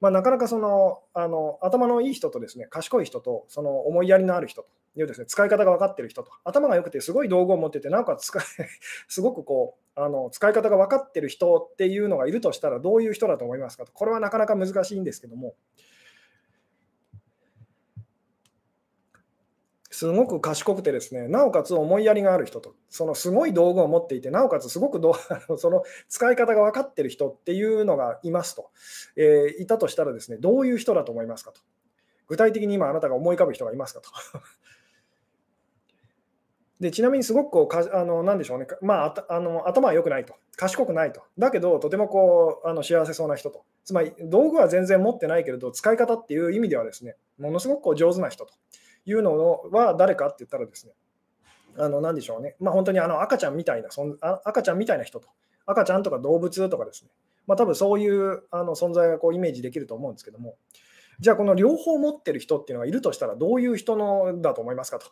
まあ、なかなかそのあの頭のいい人とですね賢い人とその思いやりのある人というですね使い方が分かっている人と頭が良くてすごい道具を持っててなおかつ使 <laughs> すごくこうあの使い方が分かっている人っていうのがいるとしたらどういう人だと思いますかと。これはなかなか難しいんですけども。すごく賢くてですね、なおかつ思いやりがある人と、そのすごい道具を持っていて、なおかつすごくど <laughs> その使い方が分かってる人っていうのがいますと、えー、いたとしたらですね、どういう人だと思いますかと。具体的に今あなたが思い浮かぶ人がいますかと。<laughs> でちなみにすごくこうかあのなんでしょうね、まあ、あの頭は良くないと、賢くないと、だけどとてもこうあの幸せそうな人と、つまり道具は全然持ってないけれど、使い方っていう意味ではですね、ものすごくこう上手な人と。いうのは誰かって言ったらですね、あの何でしょうね、まあ、本当にあの赤ちゃんみたいなそんあ赤ちゃんみたいな人と、赤ちゃんとか動物とかですね、まあ、多分そういうあの存在がこうイメージできると思うんですけども、じゃあこの両方持ってる人っていうのがいるとしたら、どういう人のだと思いますかと。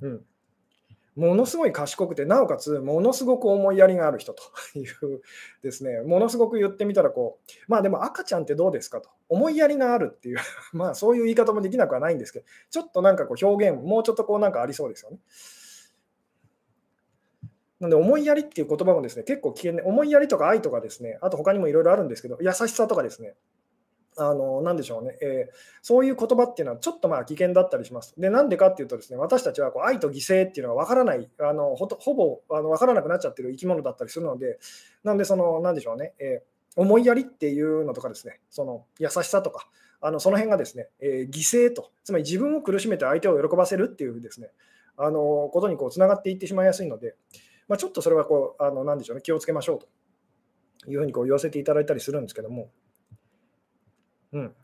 <laughs> うん。ものすごい賢くて、なおかつものすごく思いやりがある人というですね、ものすごく言ってみたらこう、まあでも赤ちゃんってどうですかと、思いやりがあるっていう <laughs> まあそういう言い方もできなくはないんですけど、ちょっとなんかこう表現、もうちょっとこうなんかありそうですよね。なので、思いやりっていう言葉もですね、結構危険で、思いやりとか愛とかですね、あと他にもいろいろあるんですけど、優しさとかですね、あの、なんでしょうね、えー、そういう言葉っていうのはちょっとまあ危険だったりします。で、なんでかっていうとですね、私たちはこう愛と犠牲っていうのが分からない、あのほほぼあの分からなくなっちゃってる生き物だったりするので、なんで、その、なんでしょうね、えー、思いやりっていうのとかですね、その優しさとか、あのその辺がですね、えー、犠牲と、つまり自分を苦しめて相手を喜ばせるっていうですね、あのことにこうつながっていってしまいやすいので、まあ、ちょっとそれはこう、あのなんでしょうね、気をつけましょうというふうにこう言わせていただいたりするんですけども、うん、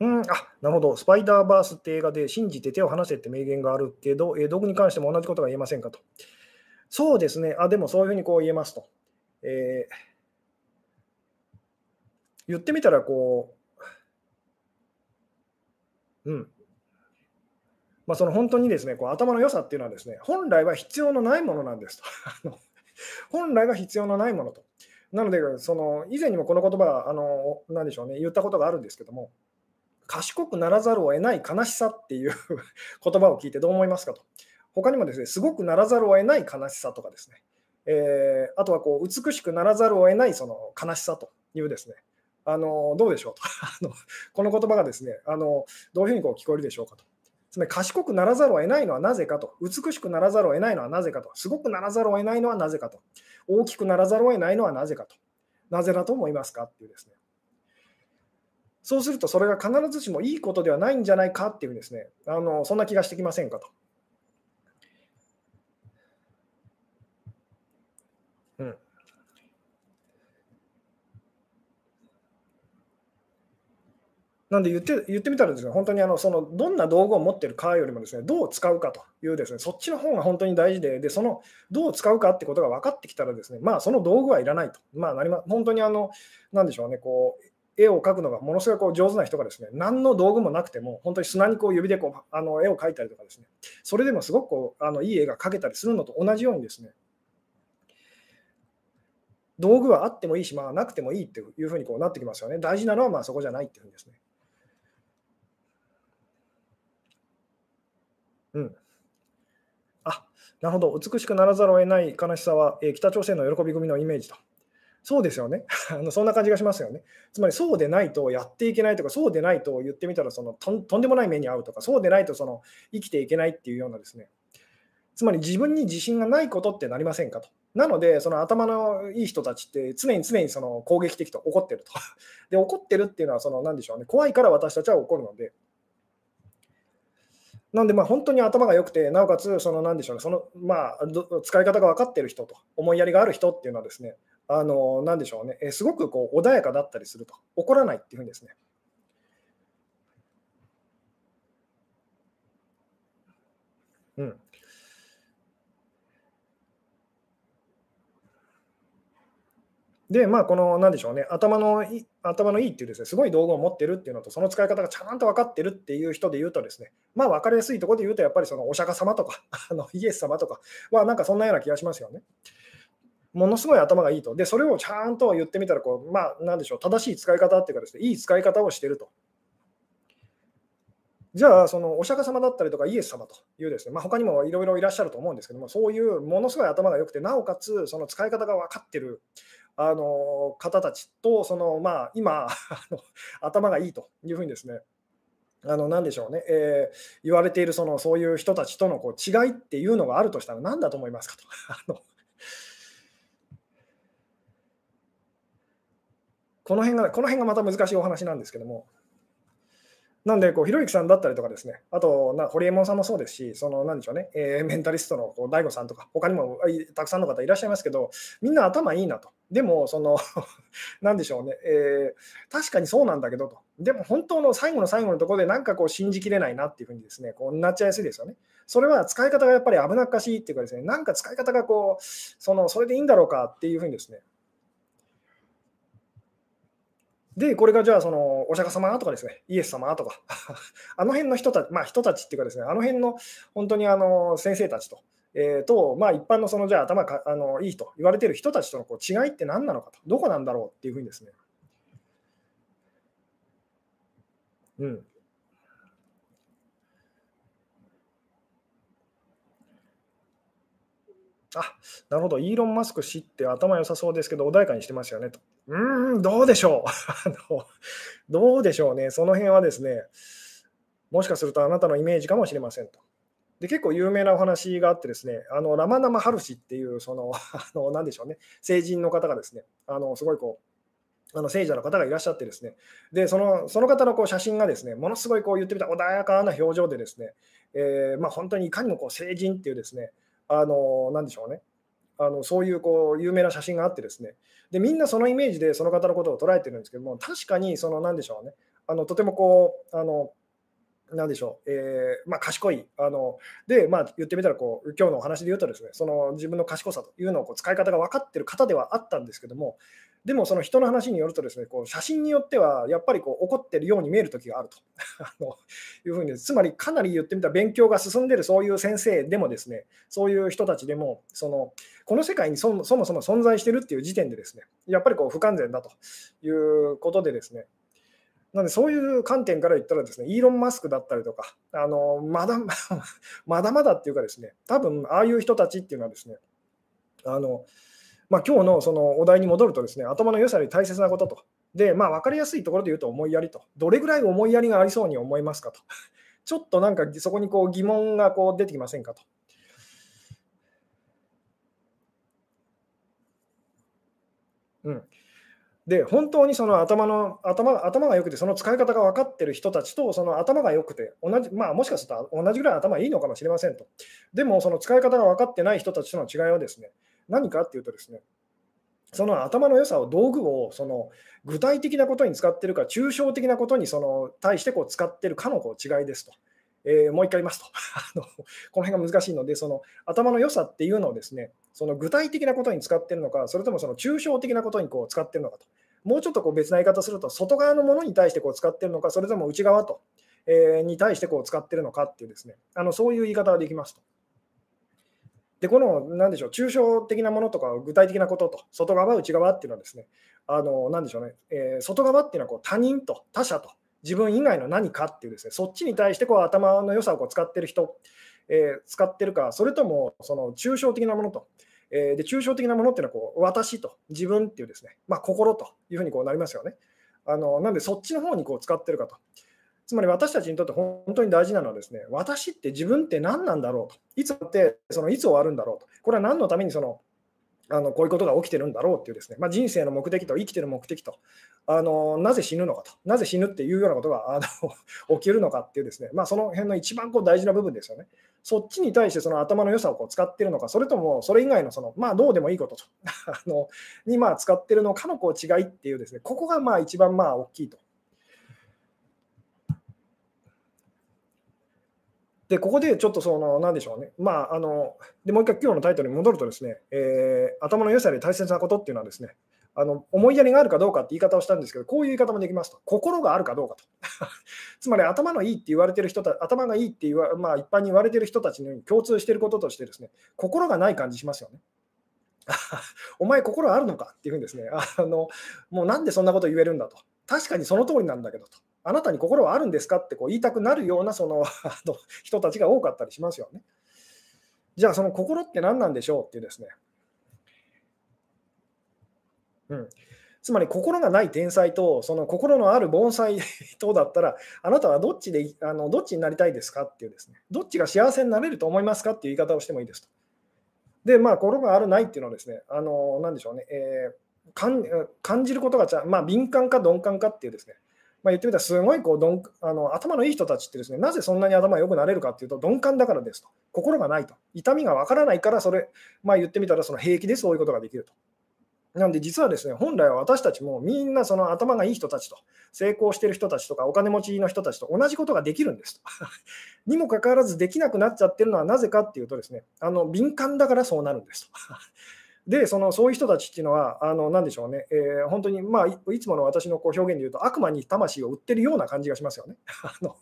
うん、あなるほど。スパイダーバースって映画で信じて手を離せって名言があるけど、えー、道具に関しても同じことが言えませんかと。そうですね。あ、でもそういうふうにこう言えますと。えー、言ってみたらこう、うん。まあ、その本当にですね、こう頭の良さっていうのはですね、本来は必要のないものなんですと。<laughs> 本来は必要のないものと。なので、その以前にもこの言葉、あの、なんでしょうね、言ったことがあるんですけども、賢くならざるを得ない悲しさっていう <laughs> 言葉を聞いてどう思いますかと。他にもですね、すごくならざるを得ない悲しさとかですね、え、あとはこう美しくならざるを得ないその悲しさというですね、あのどうでしょうと <laughs> あの。この言葉がですね、あのどういうふうにこう聞こえるでしょうかと。つまり賢くならざるを得ないのはなぜかと、美しくならざるを得ないのはなぜかと、すごくならざるを得ないのはなぜかと、大きくならざるを得ないのはなぜかと、なぜだと思いますかっていうですね、そうすると、それが必ずしもいいことではないんじゃないかっていうですね、あのそんな気がしてきませんかと。なんで言って言ってみたらですね、本当にあのそのどんな道具を持ってるかよりもですね、どう使うかというですね、そっちの方が本当に大事で、でそのどう使うかってことが分かってきたらですね、まあその道具はいらないと。まあなりま本当にあの、なんでしょうね、こう絵を描くのがものすごい上手な人がですね、何の道具もなくても、本当に砂にこう指でこうあの絵を描いたりとかですね、それでもすごくこうあのいい絵が描けたりするのと同じようにですね、道具はあってもいいし、まあ、なくてもいいっていうふうにこうなってきますよね。大事なのはまあそこじゃないっていうふうにですね。うん。あ、なるほど。美しくならざるを得ない悲しさは、えー、北朝鮮の喜び組のイメージと。そうですよね。<laughs> あのそんな感じがしますよね。つまりそうでないとやっていけないとか、そうでないと言ってみたらそのとんでもない目に遭うとか、そうでないとその生きていけないっていうようなですね、つまり自分に自信がないことってなりませんかと。なので、その頭のいい人たちって常に常にその攻撃的と怒ってると。<laughs> で、怒ってるっていうのはその何でしょうね、怖いから私たちは怒るので。なんで、まあ本当に頭が良くて、なおかつ、その何でしょうね、そのまあ、使い方が分かってる人と、思いやりがある人っていうのはですね、あの、なんでしょうね、えすごくこう穏やかだったりすると、怒らないっていうふうにですね。うん。で、まあ、この、なんでしょうね、頭のい頭のいいっていうですね、すごい道具を持ってるっていうのと、その使い方がちゃんと分かってるっていう人で言うとですね、まあ、分かりやすいところで言うと、やっぱりそのお釈迦様とか、あのイエス様とかは、なんかそんなような気がしますよね。ものすごい頭がいいと。で、それをちゃんと言ってみたら、こう、まあ、なんでしょう、正しい使い方っていうかですね、いい使い方をしてると。じゃあ、そのお釈迦様だったりとかイエス様というですね、まあ、他にもいろいろいらっしゃると思うんですけども、そういうものすごい頭が良くて、なおかつその使い方が分かってるあの方たちと、そのまあ、今頭がいいというふうにですね、あの何でしょうね、えー、言われているそのそういう人たちとのこう違いっていうのがあるとしたら何だと思いますかと。この辺が、この辺がまた難しいお話なんですけども、なんで、こう、ひろゆきさんだったりとかですね、あと、な堀江門さんもそうですし、その、なんでしょうね、えー、メンタリストのこう大悟さんとか、他にもたくさんの方いらっしゃいますけど、みんな頭いいなと。でも、その、<laughs> なんでしょうね、えー、確かにそうなんだけどと。でも、本当の最後の最後のところで、なんかこう、信じきれないなっていうふうにですね、こうなっちゃいやすいですよね。それは使い方がやっぱり危なっかしいっていうかですね、なんか使い方がこう、その、それでいいんだろうかっていうふうにですね、で、これがじゃあ、そのお釈迦様とかですね、イエス様とか、<laughs> あの辺の人たち、まあ人たちっていうかですね、あの辺の本当にあの先生たちと、えー、と、まあ一般のそのじゃあ頭かあのいいと言われてる人たちとのこう違いって何なのかと、どこなんだろうっていうふうにですね、うん。あ、なるほど、イーロン・マスク氏って頭良さそうですけど、穏やかにしてますよねと。うん、どうでしょう <laughs> あの。どうでしょうね。その辺はですね、もしかするとあなたのイメージかもしれませんと。で結構有名なお話があってですね、あのラマナマハルシっていうその <laughs> あの何でしょうね、成人の方がですね、あのすごいこうあの聖者の方がいらっしゃってですね、でそのその方のこう写真がですね、ものすごいこう言ってみた穏やかな表情でですね、えー、まあ、本当にいかにもこう成人っていうですね、あの何でしょうね、あのそういうこう有名な写真があってですね。で、みんなそのイメージでその方のことを捉えてるんですけども、確かにその何でしょうね、あのとてもこう、あのなんでしょう、えーまあ、賢い、あので、まあ、言ってみたらこう、今日のお話で言うとですね、その自分の賢さというのをこう使い方が分かってる方ではあったんですけども、でもその人の話によるとですね、こう写真によってはやっぱりこう怒ってるように見える時があると。<laughs> あのいうふうに、つまりかなり言ってみたら勉強が進んでるそういう先生でもですね、そういう人たちでも、そのこの世界にそもそも存在してるっていう時点でですね、やっぱりこう不完全だということでですね、なので、そういう観点から言ったらですね、イーロン・マスクだったりとか、あのまだ <laughs> まだまだっていうかですね、多分ああいう人たちっていうのはですね、あのまあ、今日のそのお題に戻るとですね、頭の良さより大切なことと。で、まあ、分かりやすいところで言うと思いやりと。どれぐらい思いやりがありそうに思いますかと。<laughs> ちょっとなんかそこにこう疑問がこう出てきませんかと。うん。で、本当にその頭の頭頭が良くて、その使い方が分かってる人たちと、その頭が良くて、同じ、まあ、もしかすると同じぐらい頭いいのかもしれませんと。でも、その使い方が分かってない人たちとの違いはですね、何かっていうとですね、その頭の良さを道具をその具体的なことに使ってるか、抽象的なことにその対してこう使ってるかのこう違いですと。えー、もう一回言いますと <laughs> あの、この辺が難しいので、その頭の良さっていうのをですね、その具体的なことに使ってるのか、それともその抽象的なことにこう使ってるのかと。もうちょっとこう別な言い方すると、外側のものに対してこう使ってるのか、それとも内側と、えー、に対してこう使ってるのかっていうですね、あのそういう言い方ができますと。で、この、なんでしょう、抽象的なものとか具体的なことと、外側、内側っていうのはですね、あの、なんでしょうね、えー、外側っていうのはこう他人と他者と自分以外の何かっていうですね、そっちに対してこう頭の良さをこう使ってる人、えー、使ってるか、それともその抽象的なものと、えー、で抽象的なものっていうのはこう私と自分っていうですね、まあ、心というふうにこうなりますよね。あのなんでそっちの方にこう使ってるかと。つまり私たちにとって本当に大事なのはですね、私って自分って何なんだろうと。いつってそのいつ終わるんだろうと。これは何のためにそのあのこういうことが起きてるんだろうっていうですね、まあ、人生の目的と生きてる目的とあの、なぜ死ぬのかと、なぜ死ぬっていうようなことがあの <laughs> 起きるのかっていうですね、まあ、その辺の一番こう大事な部分ですよね。そっちに対してその頭の良さをこう使ってるのか、それともそれ以外のその、まあ、どうでもいいことと <laughs> あのにまあ使ってるのかのこう違いっていうですね、ここがまあ一番まあ大きいと。で、ここでちょっとその、なんでしょうね。まあ、あの、で、もう一回今日のタイトルに戻るとですね、えー、頭の良さより大切なことっていうのはですね、あの思いやりがあるかどうかって言い方をしたんですけど、こういう言い方もできますと、心があるかどうかと。<laughs> つまり頭のいいって言われてる人た頭がいいって言わ、まあ、一般に言われてる人たちに共通していることとしてですね、心がない感じしますよね。<laughs> お前、心あるのかっていうふうにですね、あのもうなんでそんなこと言えるんだと。確かにその通りなんだけどと。あなたに心はあるんですかってこう言いたくなるようなその <laughs> 人たちが多かったりしますよね。じゃあ、その心って何なんでしょうっていうですね。うん、つまり心がない天才とその心のある盆栽等だったらあなたはどっちであのどっちになりたいですかっていうですねどっちが幸せになれると思いますかっていう言い方をしてもいいですと。でまあ心があるないっていうのはですねあの何でしょうね、えー、感じることがちゃ、まあ、敏感か鈍感かっていうですねまあ、言ってみたらすごいこう鈍あの頭のいい人たちってですねなぜそんなに頭が良くなれるかっていうと鈍感だからですと心がないと痛みがわからないからそれ、まあ、言ってみたらその平気でそういうことができると。なんで実はですね、本来は私たちもみんなその頭がいい人たちと、成功してる人たちとか、お金持ちの人たちと同じことができるんですと。<laughs> にもかかわらずできなくなっちゃってるのはなぜかっていうとですね、あの敏感だからそうなるんですと。で、そのそういう人たちっていうのは、あのなんでしょうね、えー、本当に、まあ、いつもの私のこう表現で言うと、悪魔に魂を売ってるような感じがしますよね。<laughs> あの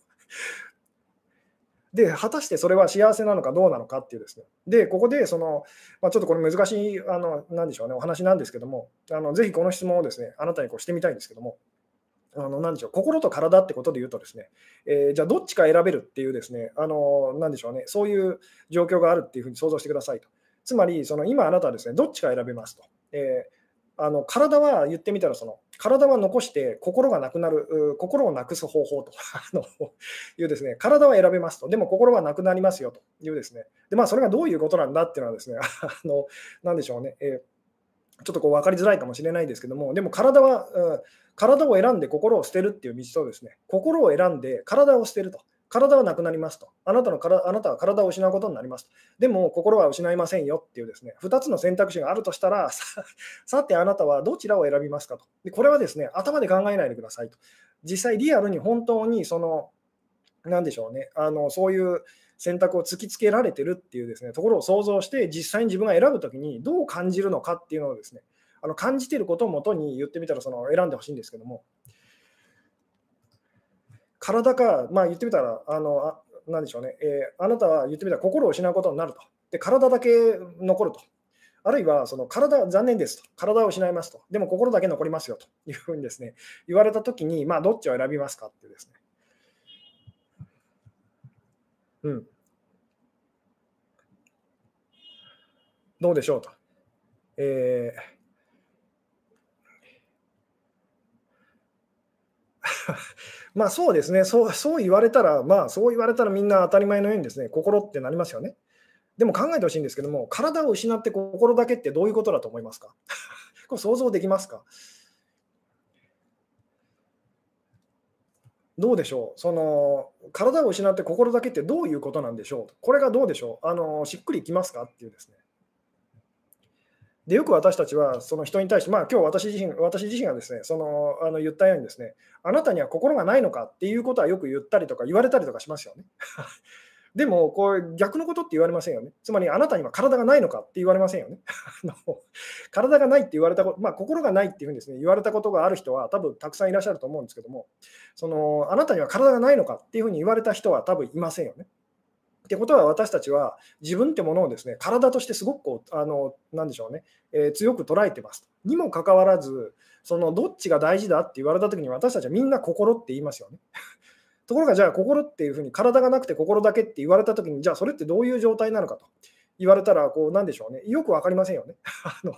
で、果たしてそれは幸せなのかどうなのかっていうですね。で、ここで、その、まあ、ちょっとこれ難しい、あの、なんでしょうね、お話なんですけども、あのぜひこの質問をですね、あなたにこうしてみたいんですけども、あのなんでしょう心と体ってことで言うとですね、えー、じゃあどっちか選べるっていうですね、あのなんでしょうね、そういう状況があるっていうふうに想像してくださいと。つまり、その今あなたはですね、どっちか選べますと。えー、あの体は言ってみたらその、体は残して心がなくなる、心をなくす方法と <laughs> いうですね、体は選べますと、でも心はなくなりますよというですね、でまあ、それがどういうことなんだっていうのはですね、<laughs> あのなんでしょうね、え、ちょっとこう分かりづらいかもしれないですけども、でも体は、うん、体を選んで心を捨てるっていう道とですね、心を選んで体を捨てると。体はなくなりますと。あなたのからあなたは体を失うことになりますと。でも心は失いませんよっていうですね、2つの選択肢があるとしたら、<laughs> さてあなたはどちらを選びますかと。でこれはですね、頭で考えないでくださいと。実際リアルに本当にその、なんでしょうね、あのそういう選択を突きつけられてるっていうですね、ところを想像して、実際に自分が選ぶときにどう感じるのかっていうのをですね、あの感じてることをもとに言ってみたらその選んでほしいんですけども、体か、まあ、言ってみたら、あのあなんでしょうね、えー、あなたは言ってみたら心を失うことになると。で、体だけ残ると。あるいは、その体、残念ですと。体を失いますと。でも心だけ残りますよというふうにですね、言われたときに、まあ、どっちを選びますかってですね。うん。どうでしょうと。えー <laughs> まあそうですね。そう、そう言われたら、まあそう言われたらみんな当たり前のようにですね、心ってなりますよね。でも考えてほしいんですけども、体を失って心だけってどういうことだと思いますか？<laughs> これ想像できますか？どうでしょう？その体を失って心だけってどういうことなんでしょう？これがどうでしょう？あのしっくりきますか？っていうですね。でよく私たちはその人に対して、まあ今日私自身私自身がですねそのあの言ったようにですね、あなたには心がないのかっていうことはよく言ったりとか言われたりとかしますよね。<laughs> でも、こう逆のことって言われませんよね。つまり、あなたには体がないのかって言われませんよね。<laughs> 体がないって言われたこと、まあ、心がないっていうふうにです、ね、言われたことがある人は多分たくさんいらっしゃると思うんですけども、そのあなたには体がないのかっていうふうに言われた人は多分いませんよね。ってことは私たちは自分ってものをですね体としてすごくこうあのなんでしょうね、えー、強く捉えてます。にもかかわらずそのどっちが大事だって言われた時に私たちはみんな心って言いますよね。<laughs> ところがじゃあ心っていうふうに体がなくて心だけって言われた時にじゃあそれってどういう状態なのかと言われたらこうなんでしょうねよく分かりませんよね。<laughs> あの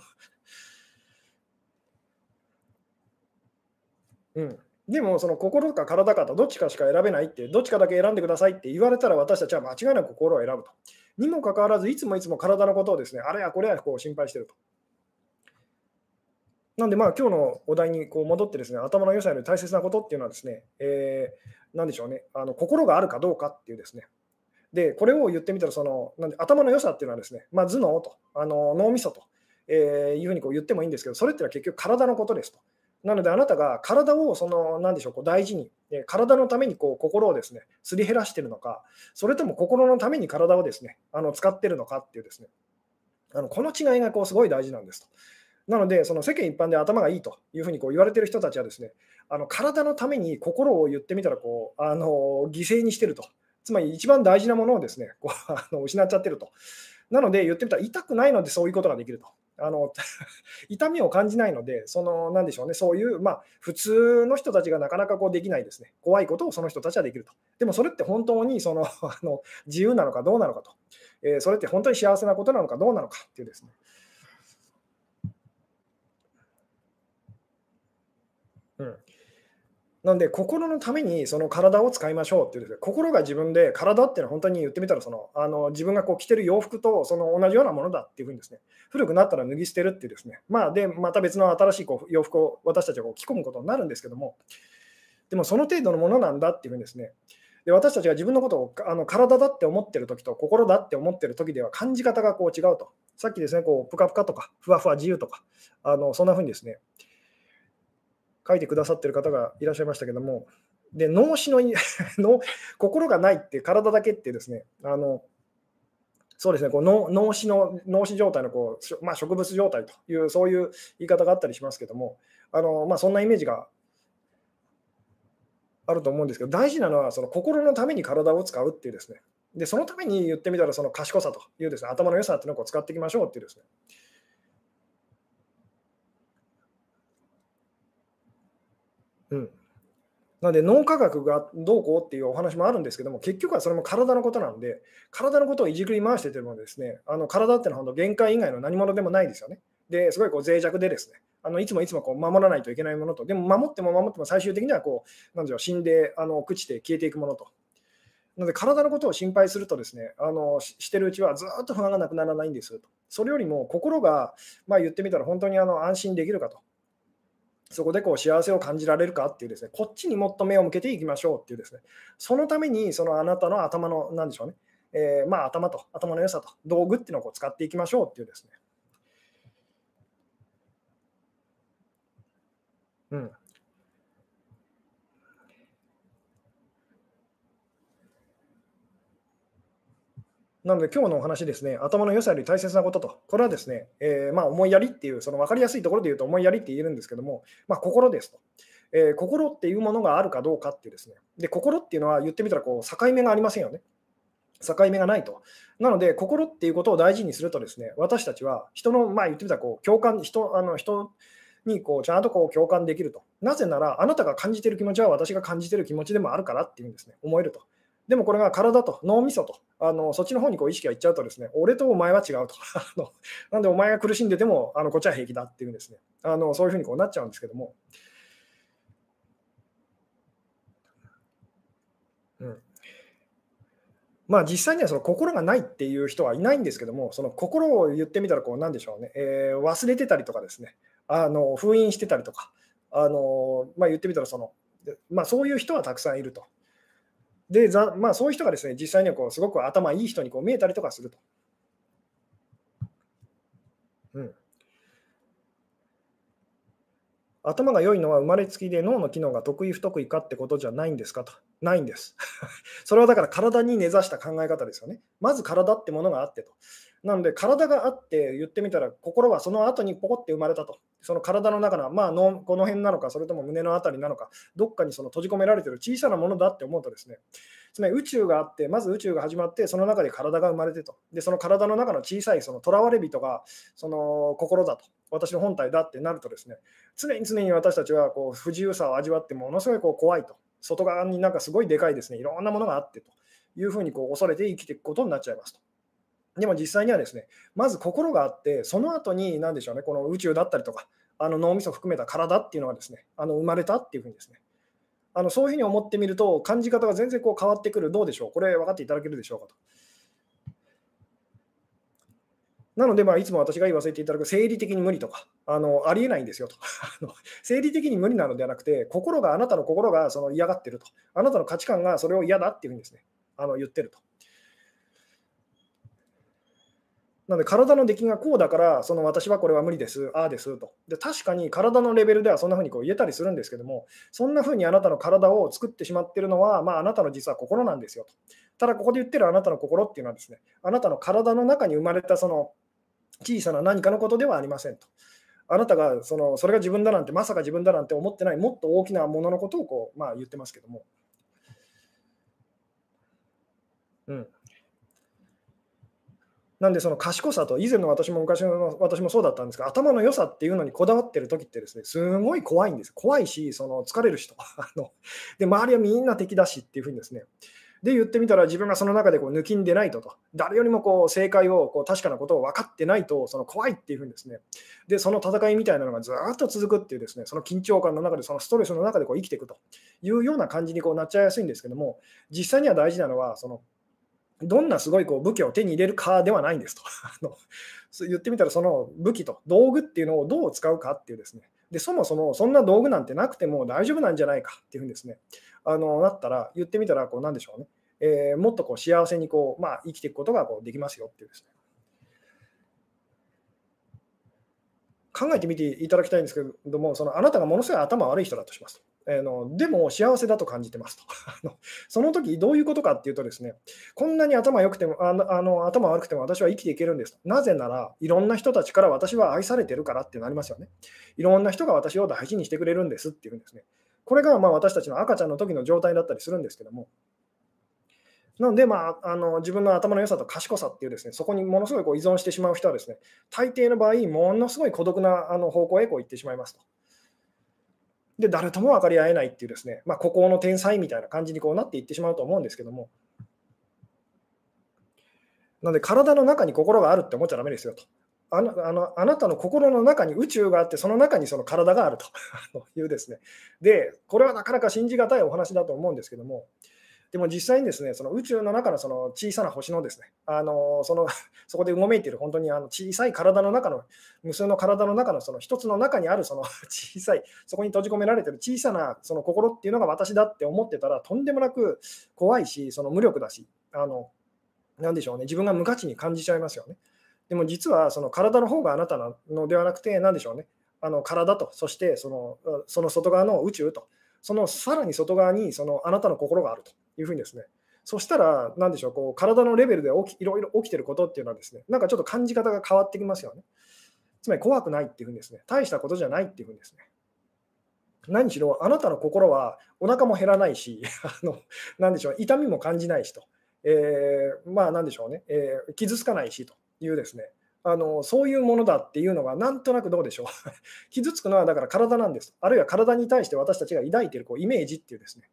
うんでも、その心か体かとどっちかしか選べないって、どっちかだけ選んでくださいって言われたら私たちは間違いなく心を選ぶと。にもかかわらず、いつもいつも体のことをですね、あれやこれやこう心配してると。なんで、まあ、今日のお題にこう戻ってですね、頭の良さより大切なことっていうのはですね、えー、なんでしょうね、あの心があるかどうかっていうですね。で、これを言ってみたら、そのなんで頭の良さっていうのはですね、まあ、頭脳と、あの脳みそと、えー、いうふうにこう言ってもいいんですけど、それってのは結局体のことですと。なので、あなたが体をその、なでしょう、こう大事に、体のためにこう心をですね、すり減らしているのか、それとも心のために体をですね、あの使っているのかっていうですね、あのこの違いがこうすごい大事なんですと。なので、その世間一般で頭がいいというふうにこう言われている人たちはですね、あの体のために心を言ってみたらこうあの犠牲にしてると。つまり一番大事なものをですね、こうあの失っちゃってると。なので言ってみたら痛くないのでそういうことができると。あの <laughs> 痛みを感じないので、そのなんでしょうね、そういう、まあ、普通の人たちがなかなかこうできないですね、怖いことをその人たちはできると。でもそれって本当にその <laughs> あの自由なのかどうなのかと、えー、それって本当に幸せなことなのかどうなのかっていうですね。うんなので、心のためにその体を使いましょうっていうです、ね、心が自分で、体っていうのは本当に言ってみたらその、あの自分がこう着てる洋服とその同じようなものだっていうふうにですね、古くなったら脱ぎ捨てるっていうですね、まあ、で、また別の新しいこう洋服を私たちがこう着込むことになるんですけども、でもその程度のものなんだっていうふうにですね、で私たちが自分のことをあの体だって思ってる時と心だって思ってる時では感じ方がこう違うと。さっきですね、こうぷかぷかとか、ふわふわ自由とか、あのそんなふうにですね、書いてくださってる方がいらっしゃいましたけども、で脳死のの <laughs> 心がないって体だけってですね、あのそうですね、こう脳脳死の脳死状態のこう、まあ、植物状態という、そういう言い方があったりしますけども、あのまあ、そんなイメージがあると思うんですけど、大事なのはその心のために体を使うっていうですね、でそのために言ってみたら、その賢さというですね、頭の良さっていうのを使っていきましょうっていうですね。うん、なので脳科学がどうこうっていうお話もあるんですけども、結局はそれも体のことなんで、体のことをいじくり回しててもですね、あの体っていうのは本当限界以外の何者でもないですよね。で、すごいこう脆弱でですね、あのいつもいつもこう守らないといけないものと、でも守っても守っても最終的にはこう、なんでしょう、死んで、あの朽ちて消えていくものと。なので、体のことを心配するとですね、あのしてるうちはずっと不安がなくならないんですと。それよりも心が、まあ、言ってみたら本当にあの安心できるかと。そこでこう幸せを感じられるかっていうですね、こっちにもっと目を向けていきましょうっていうですね、そのためにそのあなたの頭の、なんでしょうね、えー、まあ頭と、頭の良さと、道具っていうのをこう使っていきましょうっていうですね。うん。なので今日のお話ですね、頭の良さより大切なことと、これはですね、えー、まあ、思いやりっていう、その分かりやすいところで言うと思いやりって言えるんですけども、まあ、心ですと、えー、心っていうものがあるかどうかっていうですね、で心っていうのは言ってみたらこう境目がありませんよね。境目がないと。なので、心っていうことを大事にするとですね、私たちは人の、まあ言ってみたらこう共感、人、あの人にこうちゃんとこう共感できると。なぜなら、あなたが感じている気持ちは私が感じている気持ちでもあるからっていうんですね、思えると。でもこれが体と脳みそと、あのそっちの方にこう意識がいっちゃうとですね、俺とお前は違うと。<laughs> あのなんでお前が苦しんでてもあのこっちは平気だっていうんですね、あのそういうふうにこうなっちゃうんですけども。うんまあ、実際にはその心がないっていう人はいないんですけども、その心を言ってみたらこう、なんでしょうね、えー、忘れてたりとかですね、あの封印してたりとか、あのまあ、言ってみたらその、まあ、そういう人はたくさんいると。で、ざまあ、そういう人がですね、実際にはこうすごく頭いい人にこう見えたりとかすると。うん。頭が良いのは生まれつきで脳の機能が得意不得意かってことじゃないんですかと。ないんです。<laughs> それはだから体に根ざした考え方ですよね。まず体ってものがあってと。なので、体があって言ってみたら、心はその後にポコって生まれたと。その体の中の、まあの、この辺なのか、それとも胸の辺りなのか、どっかにその閉じ込められてる小さなものだって思うとですね、つまり宇宙があって、まず宇宙が始まって、その中で体が生まれてと。で、その体の中の小さいその囚われ人が、その心だと。私の本体だってなるとですね、常に常に私たちはこう不自由さを味わって、ものすごいこう怖いと。外側になんかすごいでかいですね、いろんなものがあってというふうにこう恐れて生きていくことになっちゃいますと。でも実際にはですね、まず心があって、その後に何でしょうね、この宇宙だったりとか、あの脳みそ含めた体っていうのがですね、あの生まれたっていうふうにですね、あのそういうふうに思ってみると、感じ方が全然こう変わってくる、どうでしょう、これ分かっていただけるでしょうかと。なので、まあ、いつも私が言わせていただく生理的に無理とか、あのありえないんですよと <laughs> 生理的に無理なのではなくて、心があなたの心がその嫌がってると。あなたの価値観がそれを嫌だっていうふうにですね、あの言ってると。なので、体の出来がこうだから、その私はこれは無理です、ああですと。で、確かに体のレベルではそんなふうにこう言えたりするんですけども、そんなふうにあなたの体を作ってしまっているのは、まあ、あなたの実は心なんですよと。ただ、ここで言ってるあなたの心っていうのはですね、あなたの体の中に生まれたその小さな何かのことではありませんと。あなたがそのそれが自分だなんて、まさか自分だなんて思ってない、もっと大きなもののことをこう、まあ、言ってますけども。うん。なんでその賢さと、以前の私も昔の私もそうだったんですが、頭の良さっていうのにこだわってる時ってですね、すごい怖いんです。怖いし、その疲れる人。<laughs> あので、周りはみんな敵だしっていうふうにですね。で、言ってみたら自分がその中でこう抜きんでないとと、誰よりもこう正解をこう確かなことを分かってないと、その怖いっていうふうにですね。で、その戦いみたいなのがずっと続くっていうですね、その緊張感の中で、そのストレスの中でこう生きていくというような感じにこうなっちゃいやすいんですけども、実際には大事なのは、そのどんなすごいこう武器を手に入れるかではないんですと。<laughs> 言ってみたら、その武器と道具っていうのをどう使うかっていうですね。で、そもそもそんな道具なんてなくても大丈夫なんじゃないかっていうふうにですね、あのなったら、言ってみたら、こう、なんでしょうね。えー、もっとこう幸せにこう、まあ、生きていくことがこうできますよっていうですね。考えてみていただきたいんですけれども、そのあなたがものすごい頭悪い人だとします。え、のでも幸せだと感じてますと <laughs> その時どういうことかっていうとですね、こんなに頭良くてもあのあの頭悪くても私は生きていけるんです。なぜなら、いろんな人たちから私は愛されてるからってなりますよね。いろんな人が私を大事にしてくれるんですっていうんですね。これがまあ私たちの赤ちゃんの時の状態だったりするんですけども、なので、まあ、あの自分の頭の良さと賢さっていうですね、そこにものすごいこう依存してしまう人はですね、大抵の場合、ものすごい孤独なあの方向へこう行ってしまいますと。で、誰とも分かり合えないっていうですね、まあ、孤高の天才みたいな感じにこうなっていってしまうと思うんですけども、なので、体の中に心があるって思っちゃだめですよと。あのあのあなたの心の中に宇宙があって、その中にその体があると <laughs> いうですね。で、これはなかなか信じがたいお話だと思うんですけども、でも実際にですね、その宇宙の中のその小さな星のですね、あのその <laughs> そこでうごめいている本当にあの小さい体の中の、無数の体の中のその一つの中にあるその <laughs> 小さい、そこに閉じ込められている小さなその心っていうのが私だって思ってたら、とんでもなく怖いし、その無力だし、あのなでしょうね、自分が無価値に感じちゃいますよね。でも実はその体の方があなたなのではなくて、なんでしょうね、あの体と、そしてそのその外側の宇宙と、そのさらに外側にそのあなたの心があると。いうふうにですね、そしたら、なんでしょう、こう体のレベルで起きいろいろ起きてることっていうのはですね、なんかちょっと感じ方が変わってきますよね。つまり怖くないっていうふうにですね、大したことじゃないっていうふうにですね。何しろ、あなたの心はお腹も減らないし、<laughs> あのなんでしょう、痛みも感じないしと、えー、まあ、なんでしょうね、えー、傷つかないしというですね、あのそういうものだっていうのがなんとなくどうでしょう <laughs> 傷つくのはだから体なんです。あるいは体に対して私たちが抱いているこうイメージっていうですね、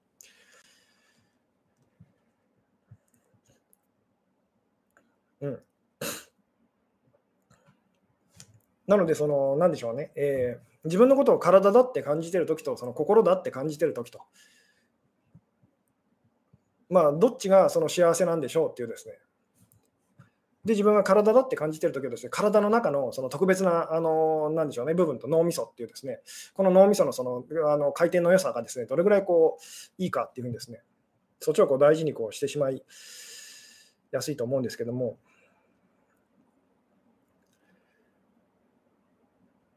うん。<coughs> なので、その、なんでしょうね、えー、自分のことを体だって感じてるときと、その心だって感じてるときと、まあ、どっちがその幸せなんでしょうっていうですね。で、自分が体だって感じてるときはですね、体の中のその特別な、あの、なんでしょうね、部分と脳みそっていうですね、この脳みそのそのあの回転の良さがですね、どれぐらいこういいかっていうふうにですね、そっちをこう大事にこうしてしまいやすいと思うんですけども、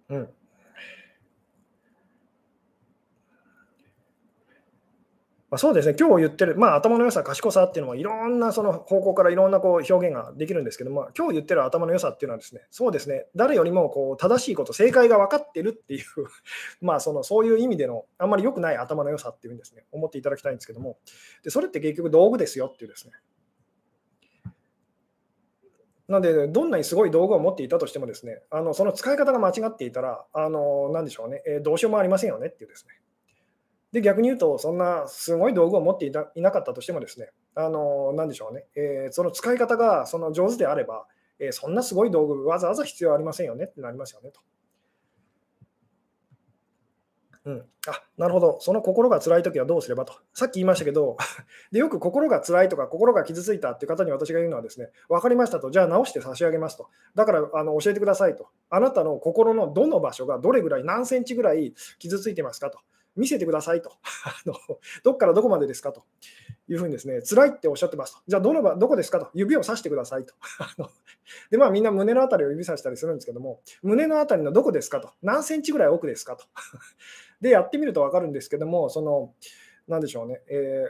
うん。まあ、そうですね、今日言ってる、まあ、頭の良さ、賢さっていうのは、いろんなその方向からいろんなこう表現ができるんですけども、今日言ってる頭の良さっていうのはですね、そうですね、誰よりもこう正しいこと、正解が分かってるっていう <laughs> まあそのそういう意味での、あんまり良くない頭の良さっていうんですね、思っていただきたいんですけども、でそれって結局道具ですよっていうですね、なので、どんなにすごい道具を持っていたとしてもですね、あのその使い方が間違っていたら、あのなんでしょうね、えー、どうしようもありませんよねっていうですね。で、逆に言うと、そんなすごい道具を持っていたいなかったとしてもですね、あのなんでしょうね、えー、その使い方がその上手であれば、えー、そんなすごい道具、わざわざ必要ありませんよねってなりますよねと。うん、あなるほど、その心が辛いときはどうすればと。さっき言いましたけど、<laughs> でよく心が辛いとか、心が傷ついたっていう方に私が言うのはですね、分かりましたと、じゃあ直して差し上げますと。だからあの教えてくださいと。あなたの心のどの場所がどれぐらい、何センチぐらい傷ついてますかと。見せてくださいと。どっからどこまでですかというふうにですね、辛いっておっしゃってますと。じゃあどのどこですかと。指をさしてくださいと。で、まあみんな胸のあたりを指さしたりするんですけども、胸のあたりのどこですかと。何センチぐらい奥ですかと。で、やってみると分かるんですけども、その、なんでしょうね、え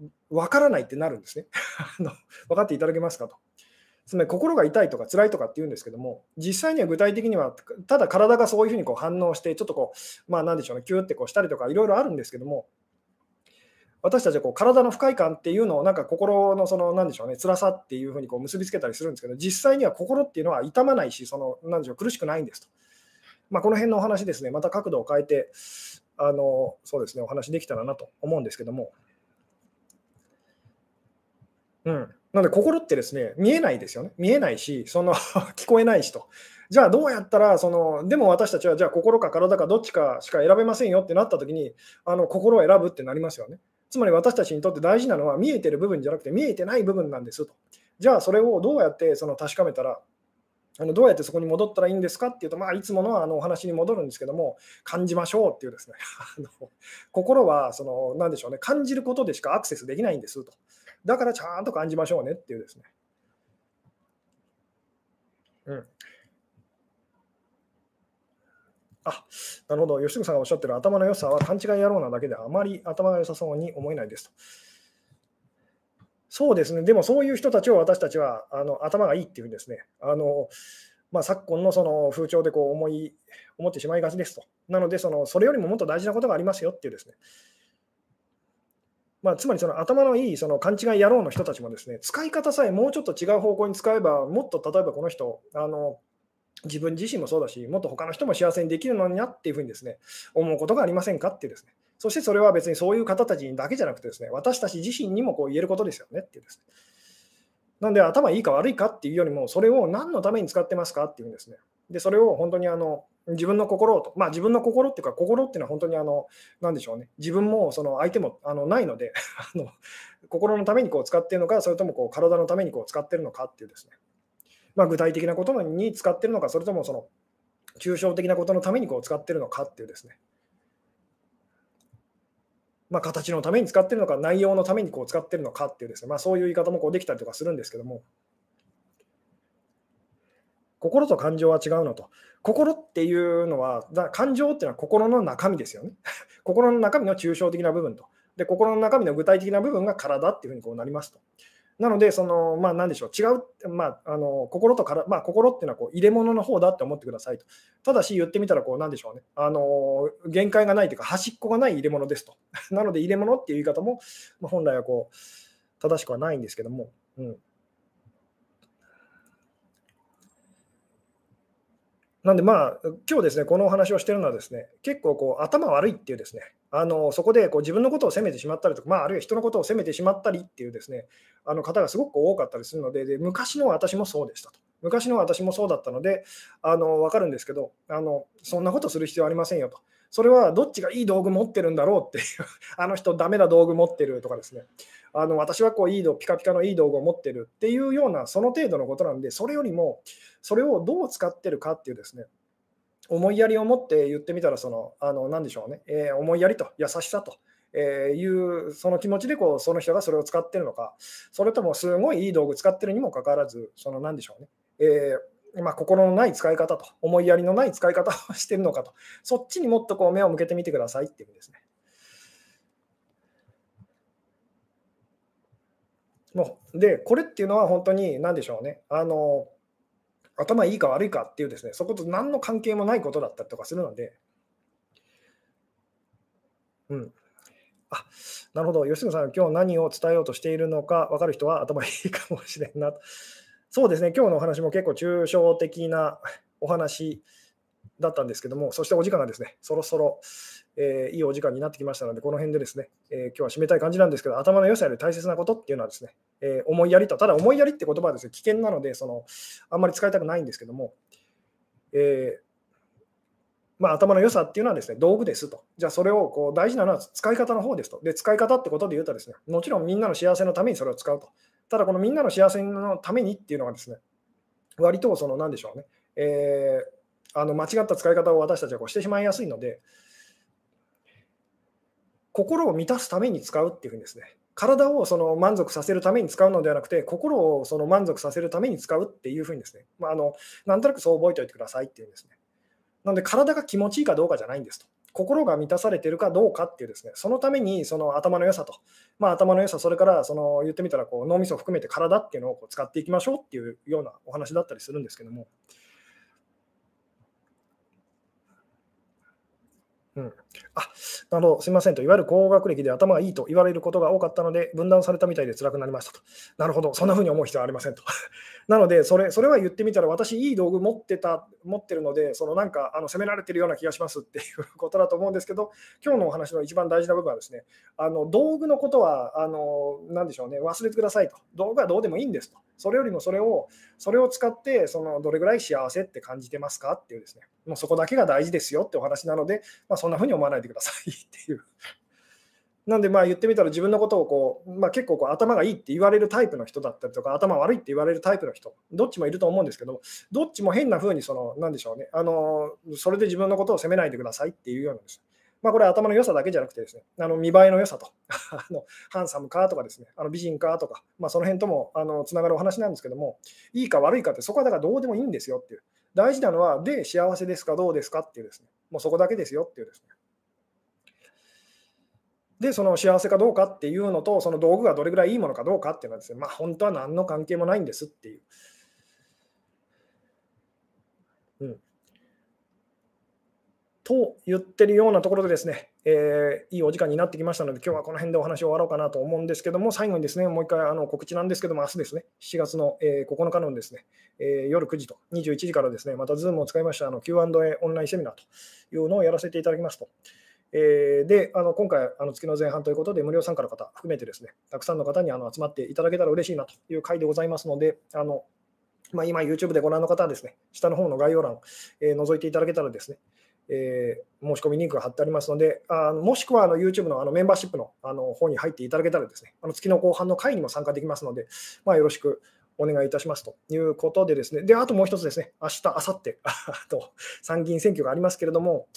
ー、分からないってなるんですね。分かっていただけますかと。つまり心が痛いとか辛いとかって言うんですけども、実際には具体的には、ただ体がそういうふうにこう反応して、ちょっとこう、まあなんでしょうね、キューってこうしたりとか、いろいろあるんですけども、私たちはこう体の不快感っていうのを、なんか心のその、なんでしょうね、辛さっていうふうにこう結びつけたりするんですけど、実際には心っていうのは痛まないし、その、なんでしょう、苦しくないんですと。まあ、この辺のお話ですね、また角度を変えて、あのそうですね、お話できたらなと思うんですけども。うん。なので、心ってですね、見えないですよね。見えないし、その <laughs> 聞こえないしと。じゃあ、どうやったら、その、でも私たちは、じゃあ、心か体かどっちかしか選べませんよってなったときに、あの心を選ぶってなりますよね。つまり私たちにとって大事なのは、見えてる部分じゃなくて、見えてない部分なんですと。じゃあ、それをどうやってその確かめたらあのどうやってそこに戻ったらいいんですかっていうと、まあ、いつものあのお話に戻るんですけども、感じましょうっていうですね <laughs> あの、心はその、なんでしょうね、感じることでしかアクセスできないんですと。だからちゃんと感じましょうねっていうですね。うん。あ、なるほど。吉純さんがおっしゃってる頭の良さは勘違い野郎なだけであまり頭が良さそうに思えないですと。そうですね。でもそういう人たちを私たちはあの頭がいいっていうんですね。あのまあ、昨今のその風潮でこう思い思ってしまいがちですと。なのでその、それよりももっと大事なことがありますよっていうですね。まあ、つまりその頭のいいその勘違い野郎の人たちもですね、使い方さえもうちょっと違う方向に使えば、もっと例えばこの人、あの自分自身もそうだし、もっと他の人も幸せにできるのになっていうふうにですね、思うことがありませんかっていうですね。そしてそれは別にそういう方たちだけじゃなくてですね、私たち自身にもこう言えることですよねってですね。なんで頭いいか悪いかっていうよりも、それを何のために使ってますかっていうんですね。で、それを本当にあの自分の心をと、まあ自分の心っていうか、心っていうのは本当にあの、なんでしょうね、自分もその相手もあのないので <laughs> あの、心のためにこう使っているのか、それともこう体のためにこう使っているのかっていうですね、まあ、具体的なことに使っているのか、それともその抽象的なことのためにこう使っているのかっていうですね、まあ、形のために使っているのか、内容のためにこう使っているのかっていうですね、まあ、そういう言い方もこうできたりとかするんですけども、心と感情は違うのと。心っていうのは、感情っていうのは心の中身ですよね。<laughs> 心の中身の抽象的な部分と。で、心の中身の具体的な部分が体っていうふうにこうなりますと。なので、その、まあ、なんでしょう、違う、まあ、あの心とから、まあ、心っていうのはこう入れ物の方だって思ってくださいと。ただし、言ってみたら、こう、なんでしょうね、あの限界がないというか、端っこがない入れ物ですと。<laughs> なので、入れ物っていう言い方も、まあ、本来はこう、正しくはないんですけども、うん。なんでまあ、今日ですね、このお話をしてるのはですね、結構こう頭悪いっていうですね、あのそこでこう自分のことを責めてしまったりとか、まあ、あるいは人のことを責めてしまったりっていうですね、あの方がすごく多かったりするのでで、昔の私もそうでしたと。昔の私もそうだったので、あの分かるんですけどあの、そんなことする必要ありませんよと。それはどっちがいい道具持ってるんだろうっていう、<laughs> あの人、ダメな道具持ってるとかですね、あの私はこういい道ピカピカのいい道具を持ってるっていうようなその程度のことなんで、それよりもそれをどう使ってるかっていうですね、思いやりを持って言ってみたら、その、あの、なんでしょうね、えー、思いやりと優しさと。えー、いうその気持ちでこうその人がそれを使ってるのか、それともすごいいい道具使ってるにもかかわらず、そのなんでしょうね、えー、まあ、心のない使い方と、思いやりのない使い方を <laughs> してるのかと、そっちにもっとこう目を向けてみてくださいっていうんですね。もうで、これっていうのは本当に何でしょうね、あの頭いいか悪いかっていうですね、そこと何の関係もないことだったりとかするので、うん。あ、なるほど。吉野さん、今日何を伝えようとしているのか分かる人は頭いいかもしれんな。そうですね、今日のお話も結構抽象的な <laughs> お話だったんですけども、そしてお時間がですね、そろそろ、えー、いいお時間になってきましたので、この辺でですね、えー、今日は締めたい感じなんですけど、頭の良さより大切なことっていうのはですね、えー、思いやりと、ただ思いやりって言葉はですね、危険なので、そのあんまり使いたくないんですけども、えまあ、頭の良さっていうのはですね、道具ですと。じゃあそれをこう大事なのは使い方の方ですと。で、使い方ってことで言うとですね、もちろんみんなの幸せのためにそれを使うと。ただこのみんなの幸せのためにっていうのがですね、割とその何でしょうね、えー、あの間違った使い方を私たちはこうしてしまいやすいので、心を満たすために使うっていうふうにですね、体をその満足させるために使うのではなくて、心をその満足させるために使うっていうふうにですね、まあ、あのなんとなくそう覚えておいてくださいっていうんですね。なので、体が気持ちいいかどうかじゃないんですと。心が満たされているかどうかっていうですね、そのためにその頭の良さと、まあ、頭の良さ、それからその言ってみたらこう脳みそを含めて体っていうのをこう使っていきましょうっていうようなお話だったりするんですけども、うん、あなるほど、すみませんと、いわゆる高学歴で頭がいいと言われることが多かったので、分断されたみたいで辛くなりましたと。なるほど、そんなふうに思う必要はありませんと。<laughs> なのでそれ、それは言ってみたら、私、いい道具持ってた、持ってるので、そのなんかあの責められてるような気がしますっていうことだと思うんですけど、今日のお話の一番大事な部分はですね、あの道具のことは、あのなでしょうね、忘れてくださいと。道具はどうでもいいんですと。それよりもそれを、それを使って、そのどれぐらい幸せって感じてますかっていうですね、もうそこだけが大事ですよってお話なので、まあ、そんなふうに思いわないでください <laughs> っていう。なんでまあ言ってみたら自分のことをこう、まあ、結構こう頭がいいって言われるタイプの人だったりとか頭悪いって言われるタイプの人どっちもいると思うんですけどどっちも変な風にそのなんでしょうねあのそれで自分のことを責めないでくださいっていうようなんです。まあ、これは頭の良さだけじゃなくてですね、あの見栄えの良さと、<laughs> あのハンサムかとかですね、あの美人かとか、まあ、その辺ともあのつながるお話なんですけども、いいか悪いかってそこはだからどうでもいいんですよっていう。大事なのは、で、幸せですか、どうですかっていうですね、もうそこだけですよっていうですね。で、その幸せかどうかっていうのと、その道具がどれぐらいいいものかどうかっていうのはですね、まあ、本当は何の関係もないんですっていう。うん。と言ってるようなところでですね、えー、いいお時間になってきましたので、今日はこの辺でお話を終わろうかなと思うんですけども、最後にですね、もう一回あの告知なんですけども、明日ですね、7月の、えー、9日のですね、えー、夜9時と21時からですね、また Zoom を使いましたあの Q&A オンラインセミナーというのをやらせていただきますと。えー、で、あの今回、あの月の前半ということで、無料参加の方含めてですね、たくさんの方にあの集まっていただけたら嬉しいなという回でございますので、あのまあ、今、YouTube でご覧の方はですね、下の方の概要欄、えー、覗いていただけたらですね、えー、申し込みリンクが貼ってありますので、あもしくはあの YouTube のあのメンバーシップのあの方に入っていただけたらですね、あの月の後半の会にも参加できますので、まあ、よろしくお願いいたしますということでですね、で、あともう一つですね、明日、明後日、<laughs> と参議院選挙がありますけれども、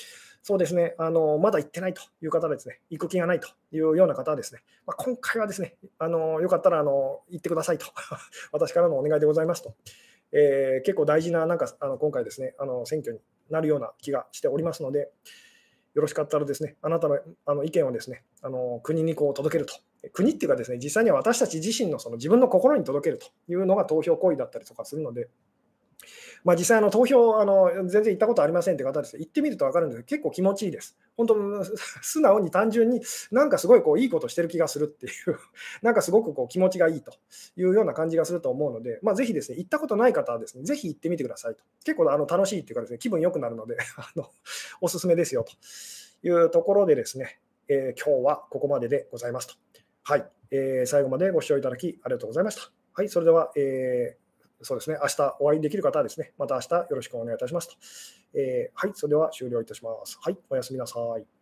そうですね、あのまだ行ってないという方ですね、行く気がないというような方はですね、まあ、今回はですね、あのよかったらあの行ってくださいと、<laughs> 私からのお願いでございますと。えー、結構大事ななんかあの今回ですね、あの選挙になるような気がしておりますので、よろしかったらですね、あなたのあの意見をですね、あの国にこう届けると。国っていうかですね、実際には私たち自身のその自分の心に届けるというのが投票行為だったりとかするので、まあ、実際あの投票あの、全然行ったことありませんって方です行ってみると分かるんですけど、結構気持ちいいです。本当、<laughs> 素直に単純になんかすごいこういいことしてる気がするっていう、<laughs> なんかすごくこう気持ちがいいというような感じがすると思うので、まあ、ぜひですね、行ったことない方はですね、ぜひ行ってみてくださいと。結構あの楽しいっていうかですね、気分良くなるので <laughs> あの、おすすめですよというところでですね、え、今日はここまででございますと。はい、えー、最後までご視聴いただきありがとうございました。はい、それでは、えーそうですね、明日お会いできる方はですね、また明日よろしくお願いいたしますと。えー、はい、それでは終了いたします。はい、おやすみなさい。